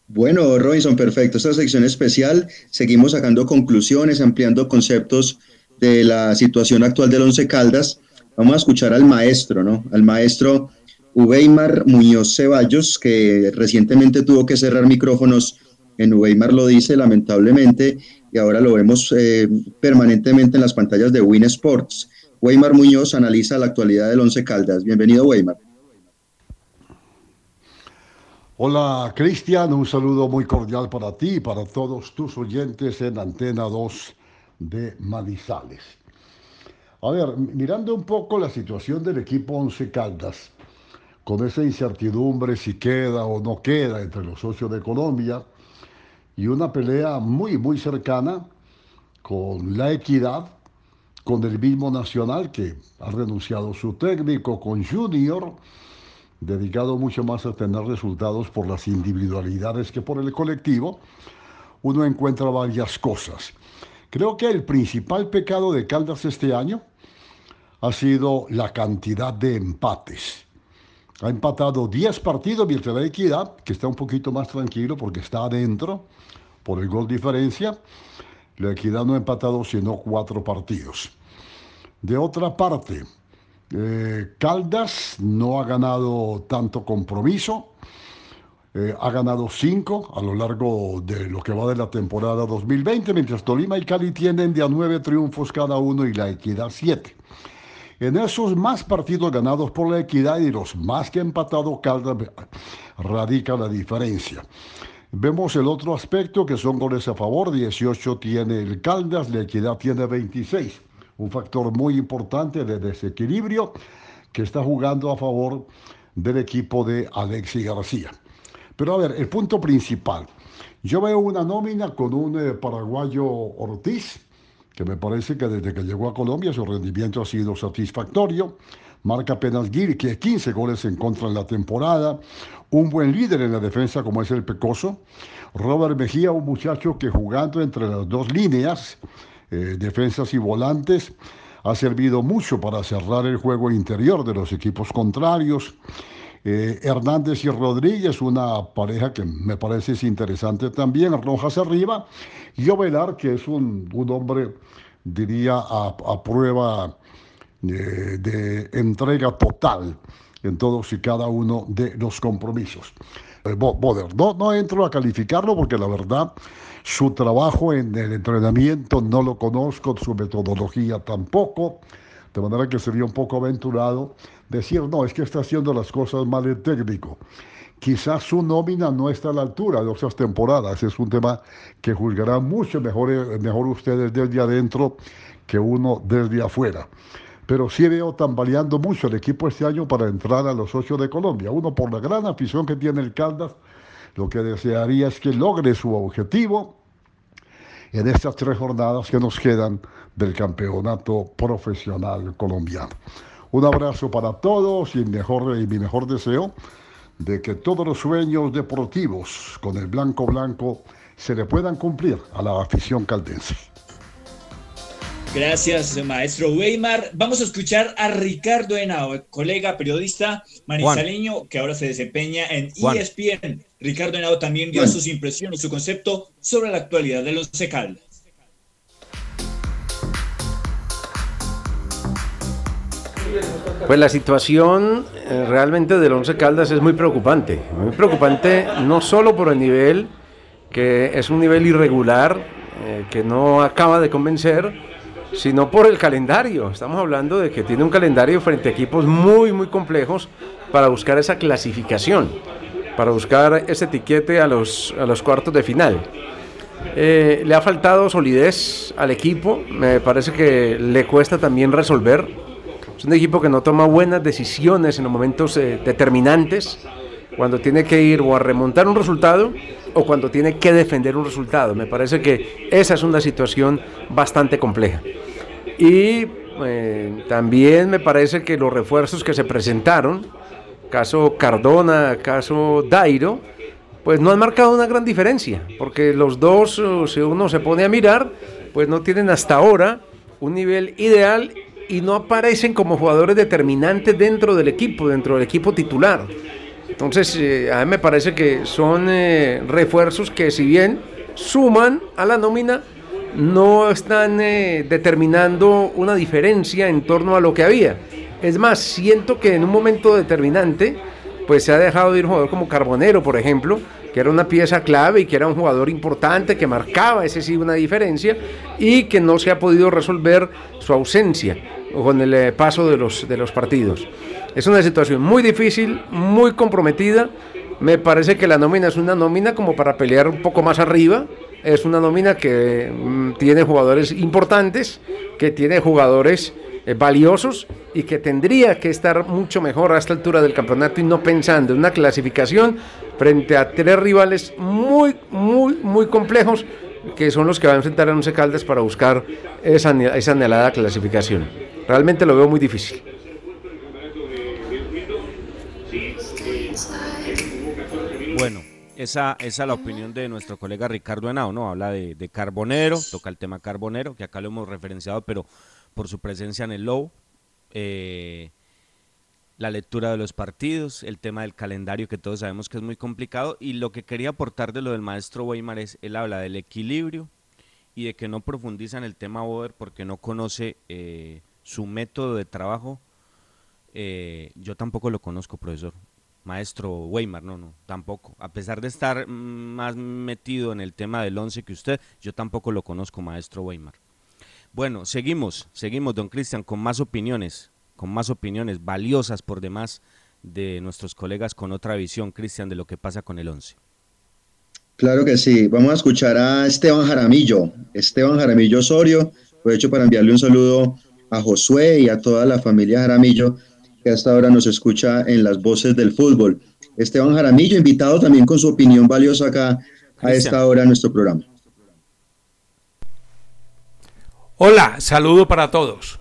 Bueno, Robinson, perfecto. Esta sección especial, seguimos sacando conclusiones, ampliando conceptos de la situación actual del Once Caldas. Vamos a escuchar al maestro, ¿no? Al maestro Uweimar Muñoz Ceballos, que recientemente tuvo que cerrar micrófonos en Uweimar lo dice, lamentablemente, y ahora lo vemos eh, permanentemente en las pantallas de Win Sports. Weimar Muñoz analiza la actualidad del Once Caldas. Bienvenido, Weimar. Hola, Cristian. Un saludo muy cordial para ti y para todos tus oyentes en Antena 2 de Manizales. A ver, mirando un poco la situación del equipo Once Caldas, con esa incertidumbre si queda o no queda entre los socios de Colombia, y una pelea muy, muy cercana con la equidad, con el mismo Nacional que ha renunciado su técnico, con Junior, dedicado mucho más a tener resultados por las individualidades que por el colectivo, uno encuentra varias cosas. Creo que el principal pecado de Caldas este año ha sido la cantidad de empates. Ha empatado 10 partidos mientras la equidad, que está un poquito más tranquilo porque está adentro por el gol diferencia. La equidad no ha empatado sino cuatro partidos. De otra parte, eh, Caldas no ha ganado tanto compromiso. Eh, ha ganado cinco a lo largo de lo que va de la temporada 2020, mientras Tolima y Cali tienen de a nueve triunfos cada uno y la equidad siete. En esos más partidos ganados por la equidad y los más que empatado Caldas radica la diferencia. Vemos el otro aspecto que son goles a favor, 18 tiene el Caldas, la equidad tiene 26. Un factor muy importante de desequilibrio que está jugando a favor del equipo de Alexi García. Pero a ver, el punto principal. Yo veo una nómina con un eh, paraguayo Ortiz, que me parece que desde que llegó a Colombia su rendimiento ha sido satisfactorio. Marca apenas 15 goles en contra en la temporada. Un buen líder en la defensa como es el Pecoso. Robert Mejía, un muchacho que jugando entre las dos líneas, eh, defensas y volantes, ha servido mucho para cerrar el juego interior de los equipos contrarios. Eh, Hernández y Rodríguez, una pareja que me parece es interesante también, Rojas arriba, y Ovelar, que es un, hombre, diría, a, prueba eh, de entrega total en todos y cada uno de los compromisos. Eh, no entro a calificarlo porque la verdad su trabajo en el entrenamiento no lo conozco, su metodología tampoco, de manera que sería un poco aventurado decir, no, es que está haciendo las cosas mal el técnico. Quizás su nómina no está a la altura de otras temporadas. Es un tema que juzgarán mucho mejor, eh, mejor ustedes desde adentro que uno desde afuera. Pero sí veo tambaleando mucho el equipo este año para entrar a los ocho de Colombia. Uno, por la gran afición que tiene el Caldas, lo que desearía es que logre su objetivo en estas tres jornadas que nos quedan del campeonato profesional colombiano. Un abrazo para todos y, mejor, y mi mejor deseo de que todos los sueños deportivos con el blanco blanco se le puedan cumplir a la afición caldense. Gracias, maestro Weimar. Vamos a escuchar a Ricardo Henao, colega periodista manizaleño que ahora se desempeña en ESPN. Ricardo Henao también dio sus impresiones, su concepto sobre la actualidad de los Caldas. Pues la situación eh, realmente del Once Caldas es muy preocupante. Muy preocupante no solo por el nivel, que es un nivel irregular, eh, que no acaba de convencer, sino por el calendario. Estamos hablando de que tiene un calendario frente a equipos muy, muy complejos para buscar esa clasificación, para buscar ese etiquete a los, a los cuartos de final. Eh, le ha faltado solidez al equipo, me parece que le cuesta también resolver. Es un equipo que no toma buenas decisiones en los momentos eh, determinantes, cuando tiene que ir o a remontar un resultado o cuando tiene que defender un resultado. Me parece que esa es una situación bastante compleja. Y eh, también me parece que los refuerzos que se presentaron, caso Cardona, caso Dairo, pues no han marcado una gran diferencia, porque los dos, eh, si uno se pone a mirar, pues no tienen hasta ahora un nivel ideal y no aparecen como jugadores determinantes dentro del equipo, dentro del equipo titular. Entonces, eh, a mí me parece que son eh, refuerzos que si bien suman a la nómina, no están eh, determinando una diferencia en torno a lo que había. Es más, siento que en un momento determinante, pues se ha dejado de ir un jugador como Carbonero, por ejemplo, que era una pieza clave y que era un jugador importante, que marcaba, ese sí, una diferencia, y que no se ha podido resolver su ausencia con el paso de los, de los partidos. Es una situación muy difícil, muy comprometida. Me parece que la nómina es una nómina como para pelear un poco más arriba. Es una nómina que mm, tiene jugadores importantes, que tiene jugadores eh, valiosos y que tendría que estar mucho mejor a esta altura del campeonato y no pensando en una clasificación frente a tres rivales muy, muy, muy complejos que son los que va a enfrentar a Once Caldas para buscar esa, esa anhelada clasificación. Realmente lo veo muy difícil. Bueno, esa, esa es la opinión de nuestro colega Ricardo Henao, ¿no? Habla de, de Carbonero, toca el tema Carbonero, que acá lo hemos referenciado, pero por su presencia en el Low, eh, la lectura de los partidos, el tema del calendario que todos sabemos que es muy complicado y lo que quería aportar de lo del maestro Weimar es, él habla del equilibrio y de que no profundiza en el tema Boder porque no conoce eh, su método de trabajo. Eh, yo tampoco lo conozco, profesor. Maestro Weimar, no, no, tampoco. A pesar de estar más metido en el tema del 11 que usted, yo tampoco lo conozco, maestro Weimar. Bueno, seguimos, seguimos, don Cristian, con más opiniones, con más opiniones valiosas por demás de nuestros colegas con otra visión, Cristian, de lo que pasa con el 11. Claro que sí. Vamos a escuchar a Esteban Jaramillo. Esteban Jaramillo Osorio. Aprovecho para enviarle un saludo a Josué y a toda la familia Jaramillo que hasta ahora nos escucha en las voces del fútbol. Esteban Jaramillo, invitado también con su opinión valiosa acá a esta hora en nuestro programa. Hola, saludo para todos.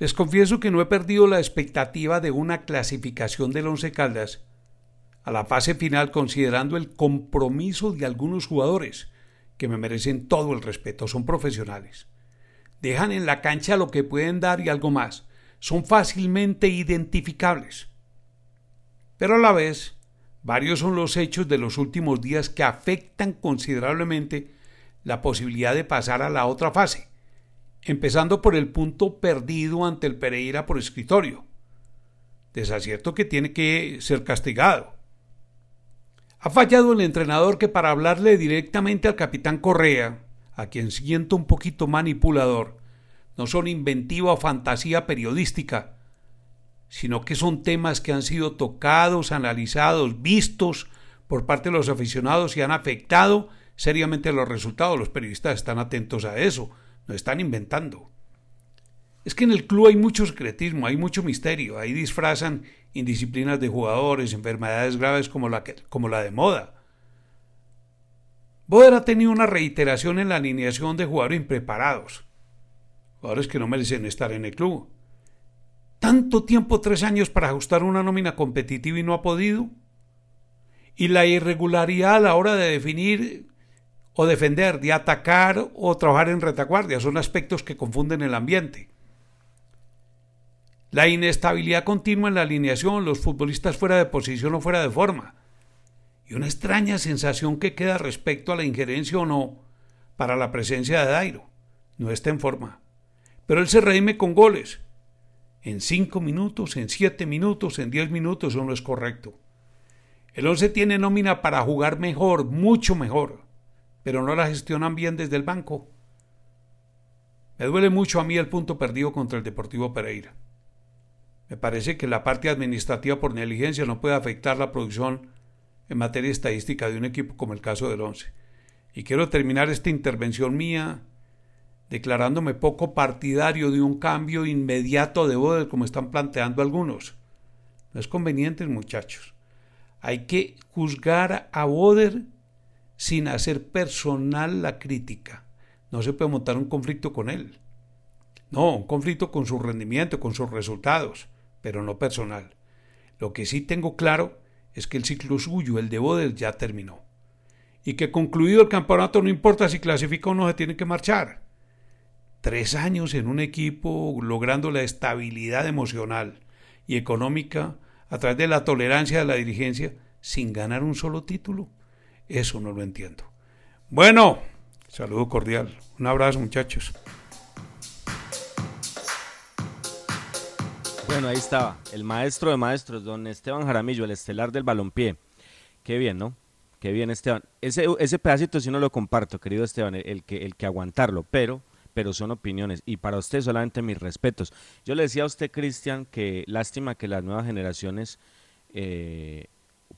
Les confieso que no he perdido la expectativa de una clasificación del Once Caldas a la fase final considerando el compromiso de algunos jugadores que me merecen todo el respeto, son profesionales. Dejan en la cancha lo que pueden dar y algo más. Son fácilmente identificables. Pero a la vez, varios son los hechos de los últimos días que afectan considerablemente la posibilidad de pasar a la otra fase, empezando por el punto perdido ante el Pereira por escritorio, desacierto que tiene que ser castigado. Ha fallado el entrenador que para hablarle directamente al capitán Correa, a quien siento un poquito manipulador, no son inventiva o fantasía periodística, sino que son temas que han sido tocados, analizados, vistos por parte de los aficionados y han afectado seriamente los resultados. Los periodistas están atentos a eso, no están inventando. Es que en el club hay mucho secretismo, hay mucho misterio, ahí disfrazan indisciplinas de jugadores, enfermedades graves como la, como la de moda. Boder ha tenido una reiteración en la alineación de jugadores impreparados, jugadores que no merecen estar en el club. Tanto tiempo, tres años para ajustar una nómina competitiva y no ha podido. Y la irregularidad a la hora de definir o defender, de atacar o trabajar en retaguardia. Son aspectos que confunden el ambiente. La inestabilidad continua en la alineación, los futbolistas fuera de posición o fuera de forma. Y una extraña sensación que queda respecto a la injerencia o no para la presencia de Dairo. No está en forma. Pero él se redime con goles. En cinco minutos, en siete minutos, en diez minutos, eso no es correcto. El once tiene nómina para jugar mejor, mucho mejor pero no la gestionan bien desde el banco. Me duele mucho a mí el punto perdido contra el Deportivo Pereira. Me parece que la parte administrativa por negligencia no puede afectar la producción en materia estadística de un equipo como el caso del Once. Y quiero terminar esta intervención mía declarándome poco partidario de un cambio inmediato de Boder como están planteando algunos. No es conveniente, muchachos. Hay que juzgar a Boder sin hacer personal la crítica. No se puede montar un conflicto con él. No, un conflicto con su rendimiento, con sus resultados, pero no personal. Lo que sí tengo claro es que el ciclo suyo, el de Boder, ya terminó. Y que concluido el campeonato no importa si clasifica o no, se tiene que marchar. Tres años en un equipo logrando la estabilidad emocional y económica a través de la tolerancia de la dirigencia sin ganar un solo título. Eso no lo entiendo. Bueno, saludo cordial. Un abrazo, muchachos. Bueno, ahí estaba, el maestro de maestros, don Esteban Jaramillo, el estelar del balompié. Qué bien, ¿no? Qué bien, Esteban. Ese, pedacito sí no lo comparto, querido Esteban, el, que, el que aguantarlo, pero, pero son opiniones. Y para usted solamente mis respetos. Yo le decía a usted, Cristian, que lástima que las nuevas generaciones, eh,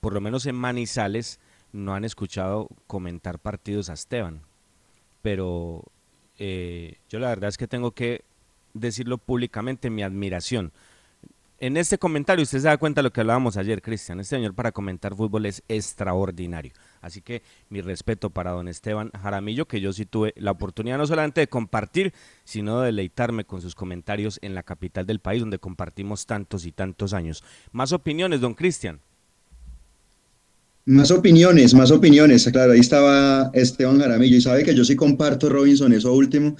por lo menos en Manizales, no han escuchado comentar partidos a Esteban. Pero eh, yo la verdad es que tengo que decirlo públicamente, mi admiración en este comentario usted se da cuenta de lo que hablábamos ayer, Cristian. Este señor para comentar fútbol es extraordinario. Así que mi respeto para don Esteban Jaramillo, que yo sí tuve la oportunidad no solamente de compartir, sino de deleitarme con sus comentarios en la capital del país, donde compartimos tantos y tantos años. Más opiniones, don Cristian. Más opiniones, más opiniones. Claro, ahí estaba Esteban Jaramillo y sabe que yo sí comparto, Robinson, eso último,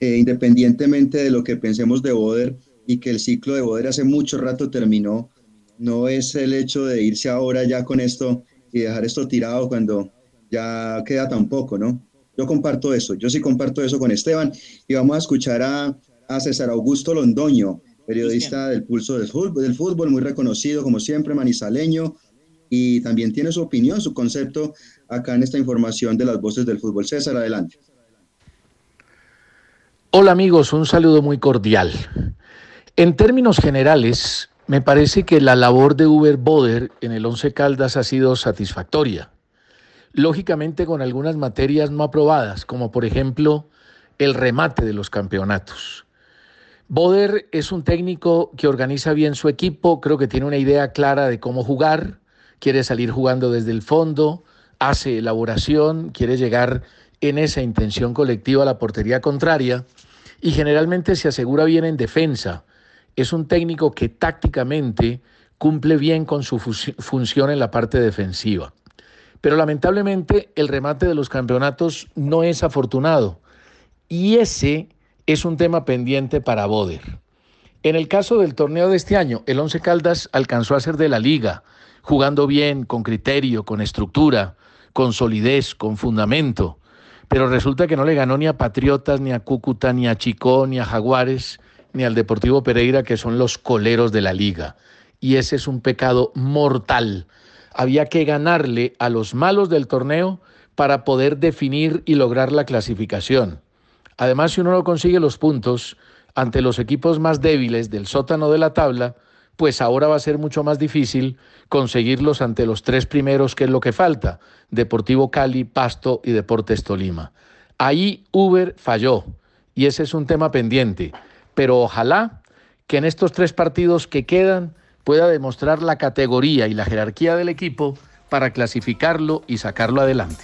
eh, independientemente de lo que pensemos de Boder y que el ciclo de Boder hace mucho rato terminó. No es el hecho de irse ahora ya con esto y dejar esto tirado cuando ya queda tan poco, ¿no? Yo comparto eso, yo sí comparto eso con Esteban y vamos a escuchar a, a César Augusto Londoño, periodista del Pulso del fútbol, del fútbol, muy reconocido como siempre, manizaleño, y también tiene su opinión, su concepto acá en esta información de las voces del fútbol. César, adelante. Hola amigos, un saludo muy cordial. En términos generales, me parece que la labor de Uber Boder en el Once Caldas ha sido satisfactoria. Lógicamente con algunas materias no aprobadas, como por ejemplo el remate de los campeonatos. Boder es un técnico que organiza bien su equipo, creo que tiene una idea clara de cómo jugar, quiere salir jugando desde el fondo, hace elaboración, quiere llegar en esa intención colectiva a la portería contraria y generalmente se asegura bien en defensa es un técnico que tácticamente cumple bien con su función en la parte defensiva. Pero lamentablemente el remate de los campeonatos no es afortunado y ese es un tema pendiente para Boder. En el caso del torneo de este año, el Once Caldas alcanzó a ser de la liga, jugando bien, con criterio, con estructura, con solidez, con fundamento. Pero resulta que no le ganó ni a Patriotas, ni a Cúcuta, ni a Chicó, ni a Jaguares, ni al Deportivo Pereira, que son los coleros de la liga. Y ese es un pecado mortal. Había que ganarle a los malos del torneo para poder definir y lograr la clasificación. Además, si uno no consigue los puntos ante los equipos más débiles del sótano de la tabla, pues ahora va a ser mucho más difícil conseguirlos ante los tres primeros, que es lo que falta, Deportivo Cali, Pasto y Deportes Tolima. Ahí Uber falló y ese es un tema pendiente pero ojalá que en estos tres partidos que quedan pueda demostrar la categoría y la jerarquía del equipo para clasificarlo y sacarlo adelante.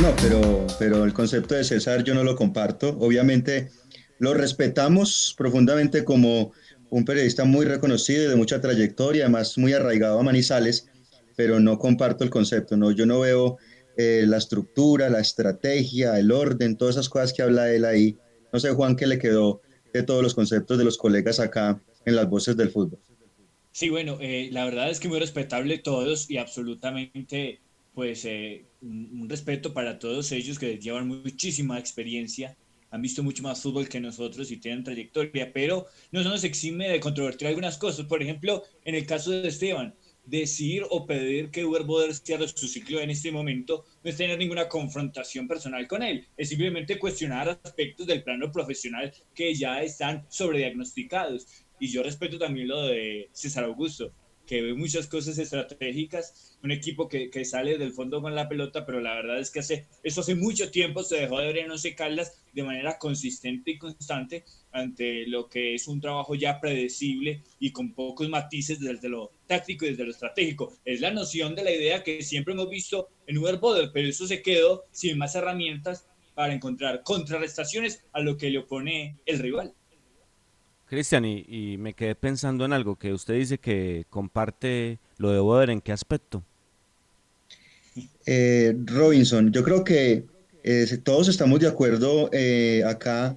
No, pero, pero el concepto de César yo no lo comparto. Obviamente lo respetamos profundamente como un periodista muy reconocido y de mucha trayectoria, además muy arraigado a Manizales, pero no comparto el concepto. No, yo no veo eh, la estructura, la estrategia, el orden, todas esas cosas que habla él ahí no sé, Juan, qué le quedó de todos los conceptos de los colegas acá en las voces del fútbol. Sí, bueno, eh, la verdad es que muy respetable todos y absolutamente, pues, eh, un, respeto para todos ellos que llevan muchísima experiencia, han visto mucho más fútbol que nosotros y tienen trayectoria, pero no se nos exime de controvertir algunas cosas. Por ejemplo, en el caso de Esteban, decir o pedir que Uber Boder cierre su ciclo en este momento no es tener ninguna confrontación personal con él, es simplemente cuestionar aspectos del plano profesional que ya están sobrediagnosticados. Y yo respeto también lo de César Augusto que ve muchas cosas estratégicas, un equipo que, que, sale del fondo con la pelota, pero la verdad es que hace, eso hace mucho tiempo se dejó de ver en Once Caldas de manera consistente y constante ante lo que es un trabajo ya predecible y con pocos matices desde lo táctico y desde lo estratégico. Es la noción de la idea que siempre hemos visto en Uber Boder, pero eso se quedó sin más herramientas para encontrar contrarrestaciones a lo que le opone el rival. Cristian, y, me quedé pensando en algo, que usted dice que comparte lo de Boder, ¿en qué aspecto? Eh, Robinson, yo creo que eh, todos estamos de acuerdo eh, acá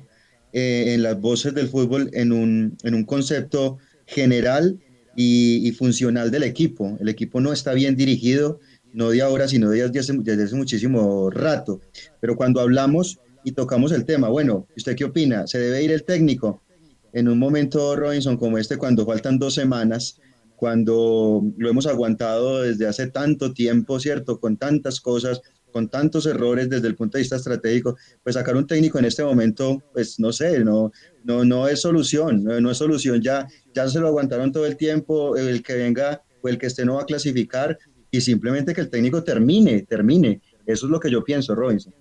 en las voces del fútbol en un, en un concepto general y, funcional del equipo. El equipo no está bien dirigido, no de ahora, sino desde hace, desde hace muchísimo rato. Pero cuando hablamos y tocamos el tema, bueno, ¿usted qué opina? ¿Se debe ir el técnico? en un momento, Robinson, como este, cuando faltan dos semanas cuando lo hemos aguantado desde hace tanto tiempo, ¿cierto? Con tantas cosas, con tantos errores desde el punto de vista estratégico, pues sacar un técnico en este momento, pues no sé, no, no, no es solución, no, es solución, ya, ya se lo aguantaron todo el tiempo, el que venga o el que esté no va a clasificar y simplemente que el técnico termine, termine. Eso es lo que yo pienso, Robinson.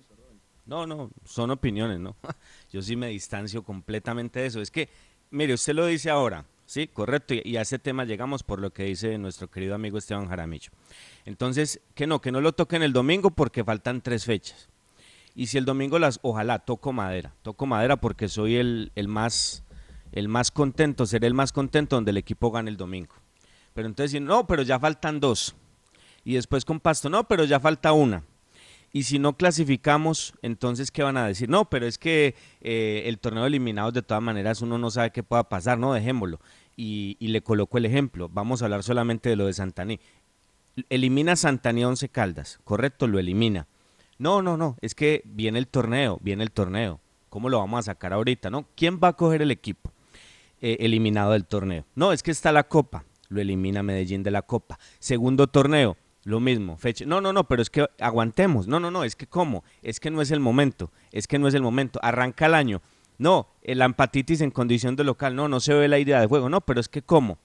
No, no, son opiniones, ¿no? Yo sí me distancio completamente de eso. Es que, mire, usted lo dice ahora, sí, correcto, y, a ese tema llegamos por lo que dice nuestro querido amigo Esteban Jaramillo. Entonces, que no, que no lo toquen el domingo porque faltan tres fechas. Y si el domingo las, ojalá, toco madera, toco madera porque soy el, más, el más contento, seré el más contento donde el equipo gane el domingo. Pero entonces, no, pero ya faltan dos. Y después con Pasto, no, pero ya falta una. Y si no clasificamos, entonces, ¿qué van a decir? No, pero es que eh, el torneo eliminado de todas maneras uno no sabe qué pueda pasar, no, dejémoslo. Y, le coloco el ejemplo, vamos a hablar solamente de lo de Santaní. Elimina Santaní 11 Caldas, correcto, lo elimina. No, no, no, es que viene el torneo, viene el torneo. ¿Cómo lo vamos a sacar ahorita? ¿No? ¿Quién va a coger el equipo eh, eliminado del torneo? No, es que está la Copa, lo elimina Medellín de la Copa. Segundo torneo, lo mismo, fecha. No, no, no, pero es que aguantemos. No, no, no, es que cómo. Es que no es el momento. Es que no es el momento. Arranca el año. No, la empatitis en condición de local. No, no se ve la idea de juego. No, pero es que cómo.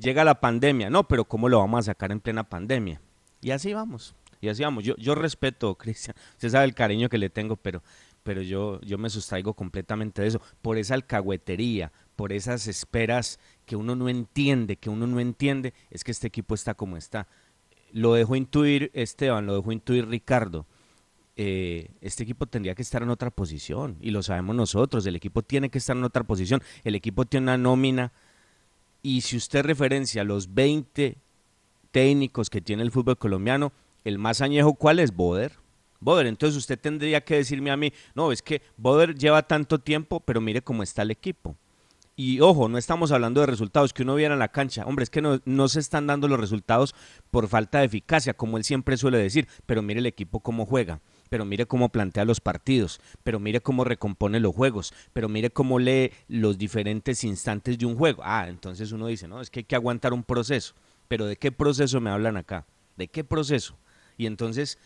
Llega la pandemia. No, pero cómo lo vamos a sacar en plena pandemia. Y así vamos. Y así vamos. Yo, yo respeto, Cristian. Usted sabe el cariño que le tengo, pero, pero yo, yo me sustraigo completamente de eso. Por esa alcahuetería, por esas esperas que uno no entiende, que uno no entiende, es que este equipo está como está lo dejó intuir Esteban, lo dejó intuir Ricardo. Eh, este equipo tendría que estar en otra posición y lo sabemos nosotros, el equipo tiene que estar en otra posición, el equipo tiene una nómina y si usted referencia los 20 técnicos que tiene el fútbol colombiano, el más añejo, ¿cuál es? Boder. Boder, entonces usted tendría que decirme a mí, no, es que Boder lleva tanto tiempo, pero mire cómo está el equipo. Y ojo, no estamos hablando de resultados que uno viera en la cancha. Hombre, es que no, no, se están dando los resultados por falta de eficacia, como él siempre suele decir. Pero mire el equipo cómo juega, pero mire cómo plantea los partidos, pero mire cómo recompone los juegos, pero mire cómo lee los diferentes instantes de un juego. Ah, entonces uno dice, no, es que hay que aguantar un proceso. Pero ¿de qué proceso me hablan acá? ¿De qué proceso? Y entonces,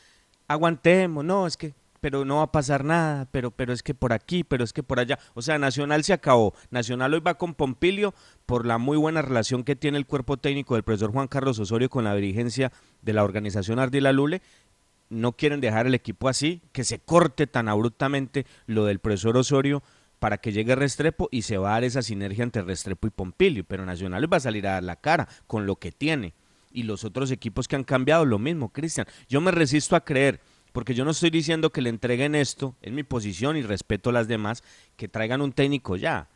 aguantemos, no, es que pero no va a pasar nada, pero, pero es que por aquí, pero es que por allá. O sea, Nacional se acabó. Nacional hoy va con Pompilio por la muy buena relación que tiene el cuerpo técnico del profesor Juan Carlos Osorio con la dirigencia de la organización Ardila Lule. No quieren dejar el equipo así, que se corte tan abruptamente lo del profesor Osorio para que llegue Restrepo y se va a dar esa sinergia entre Restrepo y Pompilio. Pero Nacional va a salir a dar la cara con lo que tiene. Y los otros equipos que han cambiado, lo mismo, Cristian. Yo me resisto a creer porque yo no estoy diciendo que le entreguen esto, es mi posición y respeto a las demás, que traigan un técnico ya.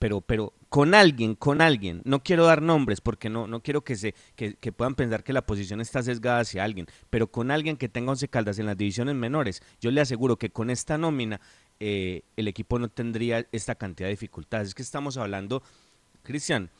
Pero, pero con alguien, con alguien, no quiero dar nombres porque no, no quiero que, se, que, puedan pensar que la posición está sesgada hacia alguien, pero con alguien que tenga once caldas en las divisiones menores, yo le aseguro que con esta nómina eh, el equipo no tendría esta cantidad de dificultades. Es que estamos hablando, Cristian,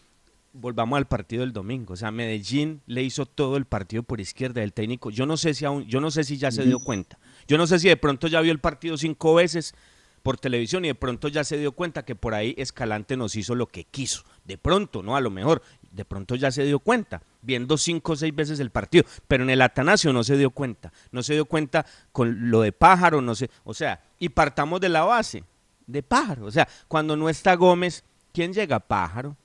volvamos al partido del domingo. O sea, Medellín le hizo todo el partido por izquierda del técnico. Yo no sé si aún, yo no sé si ya se dio cuenta. Yo no sé si de pronto ya vio el partido cinco veces por televisión y de pronto ya se dio cuenta que por ahí Escalante nos hizo lo que quiso. De pronto, ¿no? A lo mejor, de pronto ya se dio cuenta, viendo cinco o seis veces el partido, pero en el Atanasio no se dio cuenta. No se dio cuenta con lo de Pájaro, no sé. O sea, y partamos de la base, de Pájaro. O sea, cuando no está Gómez, ¿quién llega? Pájaro.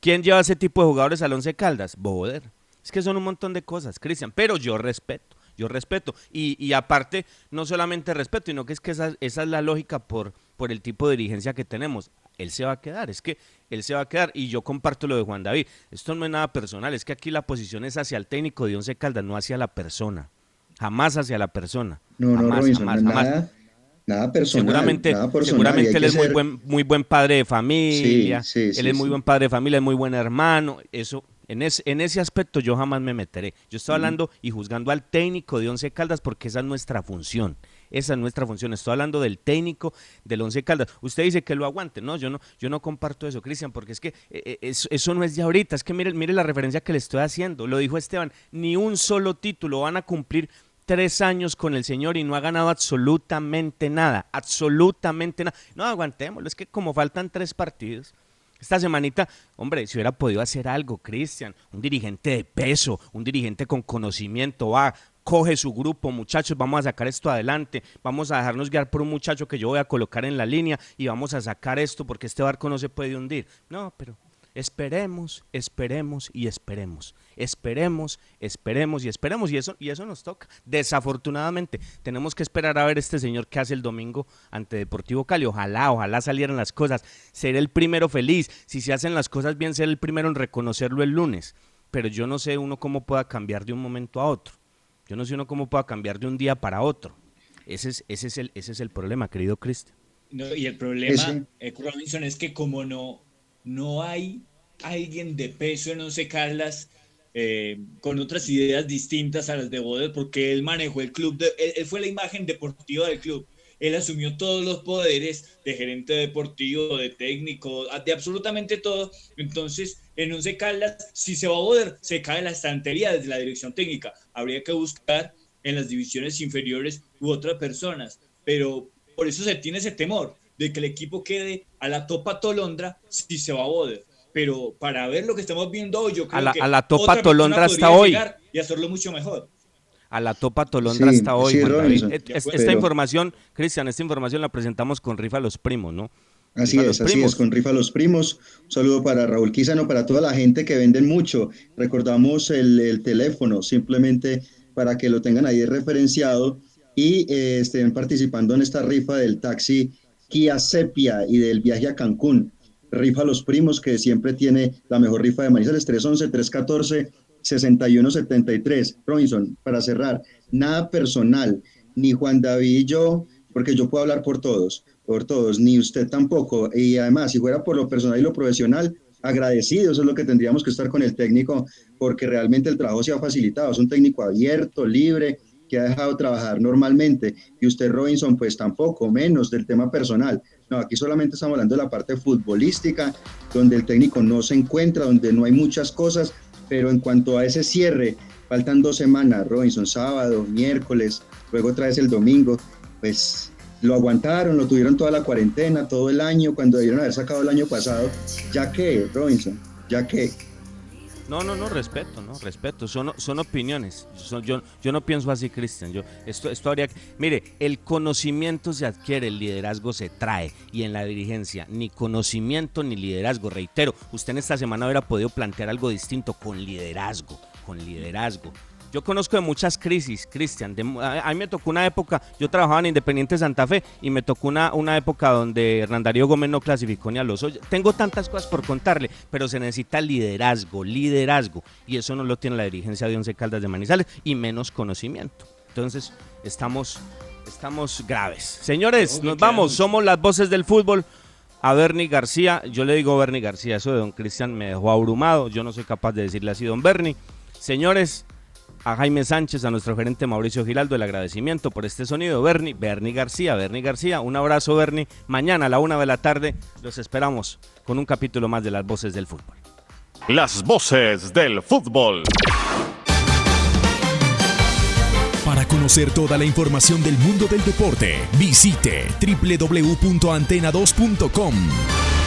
¿Quién lleva ese tipo de jugadores al Once Caldas? Boder. Es que son un montón de cosas, Cristian, pero yo respeto, yo respeto. Y, aparte, no solamente respeto, sino que es que esa, esa, es la lógica por, por el tipo de dirigencia que tenemos. Él se va a quedar, es que él se va a quedar. Y yo comparto lo de Juan David. Esto no es nada personal, es que aquí la posición es hacia el técnico de Once Caldas, no hacia la persona. Jamás hacia la persona. No, no, jamás, jamás, jamás. Nada personal. Seguramente, seguramente él es muy buen, muy buen padre de familia. él es muy buen padre de familia, es muy buen hermano. Eso, en, en ese aspecto yo jamás me meteré. Yo estoy hablando y juzgando al técnico de Once Caldas porque esa es nuestra función. Esa es nuestra función. Estoy hablando del técnico del Once Caldas. Usted dice que lo aguante. No, yo no, yo no comparto eso, Cristian, porque es que eh, eh, eso, no es de ahorita. Es que mire, mire la referencia que le estoy haciendo. Lo dijo Esteban. Ni un solo título van a cumplir tres años con el señor y no ha ganado absolutamente nada, absolutamente nada. No, aguantémoslo, es que como faltan tres partidos, Esta semanita, hombre, si hubiera podido hacer algo, Cristian, un dirigente de peso, un dirigente con conocimiento, va, coge su grupo, muchachos, vamos a sacar esto adelante, vamos a dejarnos guiar por un muchacho que yo voy a colocar en la línea y vamos a sacar esto porque este barco no se puede hundir. No, pero esperemos, esperemos y esperemos. Esperemos, esperemos y esperemos y eso, y eso nos toca. Desafortunadamente, tenemos que esperar a ver este señor que hace el domingo ante Deportivo Cali. Ojalá, ojalá salieran las cosas. Ser el primero feliz. Si se hacen las cosas bien, ser el primero en reconocerlo el lunes. Pero yo no sé uno cómo pueda cambiar de un momento a otro. Yo no sé uno cómo pueda cambiar de un día para otro. Ese es, ese es, el, ese es el problema, querido Cristian. No, y el problema, eh, Robinson, es que como no, no hay alguien de peso en Once Caldas eh, con otras ideas distintas a las de Boder, porque él manejó el club, él, fue la imagen deportiva del club. Él asumió todos los poderes de gerente deportivo, de técnico, de absolutamente todo. Entonces, en Once Caldas, si se va a Boder, se cae la estantería desde la dirección técnica. Habría que buscar en las divisiones inferiores u otras personas. Pero por eso se tiene ese temor de que el equipo quede a la topa tolondra si se va a Boder pero para ver lo que estamos viendo hoy, yo creo a la, que a la topa Tolondra hasta hoy y hacerlo mucho mejor. A la topa Tolondra hasta hoy. esta información, Cristian, esta información la presentamos con Rifa Los Primos, ¿no? Así es, así es, con Rifa Los Primos. Un saludo para Raúl Quizano, para toda la gente que venden mucho. Recordamos el, teléfono, simplemente para que lo tengan ahí referenciado y eh, estén participando en esta rifa del taxi Kia Sepia y del viaje a Cancún rifa Los Primos, que siempre tiene la mejor rifa de Manizales, 311-314-6173. Robinson, para cerrar, nada personal, ni Juan David y yo, porque yo puedo hablar por todos, por todos, ni usted tampoco. Y además, si fuera por lo personal y lo profesional, agradecidos, es lo que tendríamos que estar con el técnico, porque realmente el trabajo se ha facilitado. Es un técnico abierto, libre, que ha dejado trabajar normalmente. Y usted, Robinson, pues tampoco, menos del tema personal. No, aquí solamente estamos hablando de la parte futbolística, donde el técnico no se encuentra, donde no hay muchas cosas, pero en cuanto a ese cierre, faltan dos semanas, Robinson, sábado, miércoles, luego otra vez el domingo, pues lo aguantaron, lo tuvieron toda la cuarentena, todo el año, cuando debieron haber sacado el año pasado, ya que, Robinson, ya que no, no, no, respeto, no, respeto. Son, son opiniones. yo, yo no pienso así, Cristian. Yo, esto, esto habría Mire, el conocimiento se adquiere, el liderazgo se trae. Y en la dirigencia, ni conocimiento ni liderazgo. Reitero, usted en esta semana hubiera podido plantear algo distinto con liderazgo, con liderazgo. Yo conozco de muchas crisis, Cristian. A, mí me tocó una época, yo trabajaba en Independiente Santa Fe y me tocó una, una época donde Hernán Darío Gómez no clasificó ni a los Tengo tantas cosas por contarle, pero se necesita liderazgo, liderazgo. Y eso no lo tiene la dirigencia de Once Caldas de Manizales y menos conocimiento. Entonces, estamos, estamos graves. Señores, nos vamos, somos las voces del fútbol a Bernie García. Yo le digo Bernie García, eso de don Cristian me dejó abrumado. Yo no soy capaz de decirle así, don Bernie. Señores, a Jaime Sánchez, a nuestro gerente Mauricio Giraldo, el agradecimiento por este sonido. Bernie, Bernie García, Bernie García, un abrazo Bernie. Mañana a la una de la tarde los esperamos con un capítulo más de las voces del fútbol. Las voces del fútbol. Para conocer toda la información del mundo del deporte, visite www.antena2.com.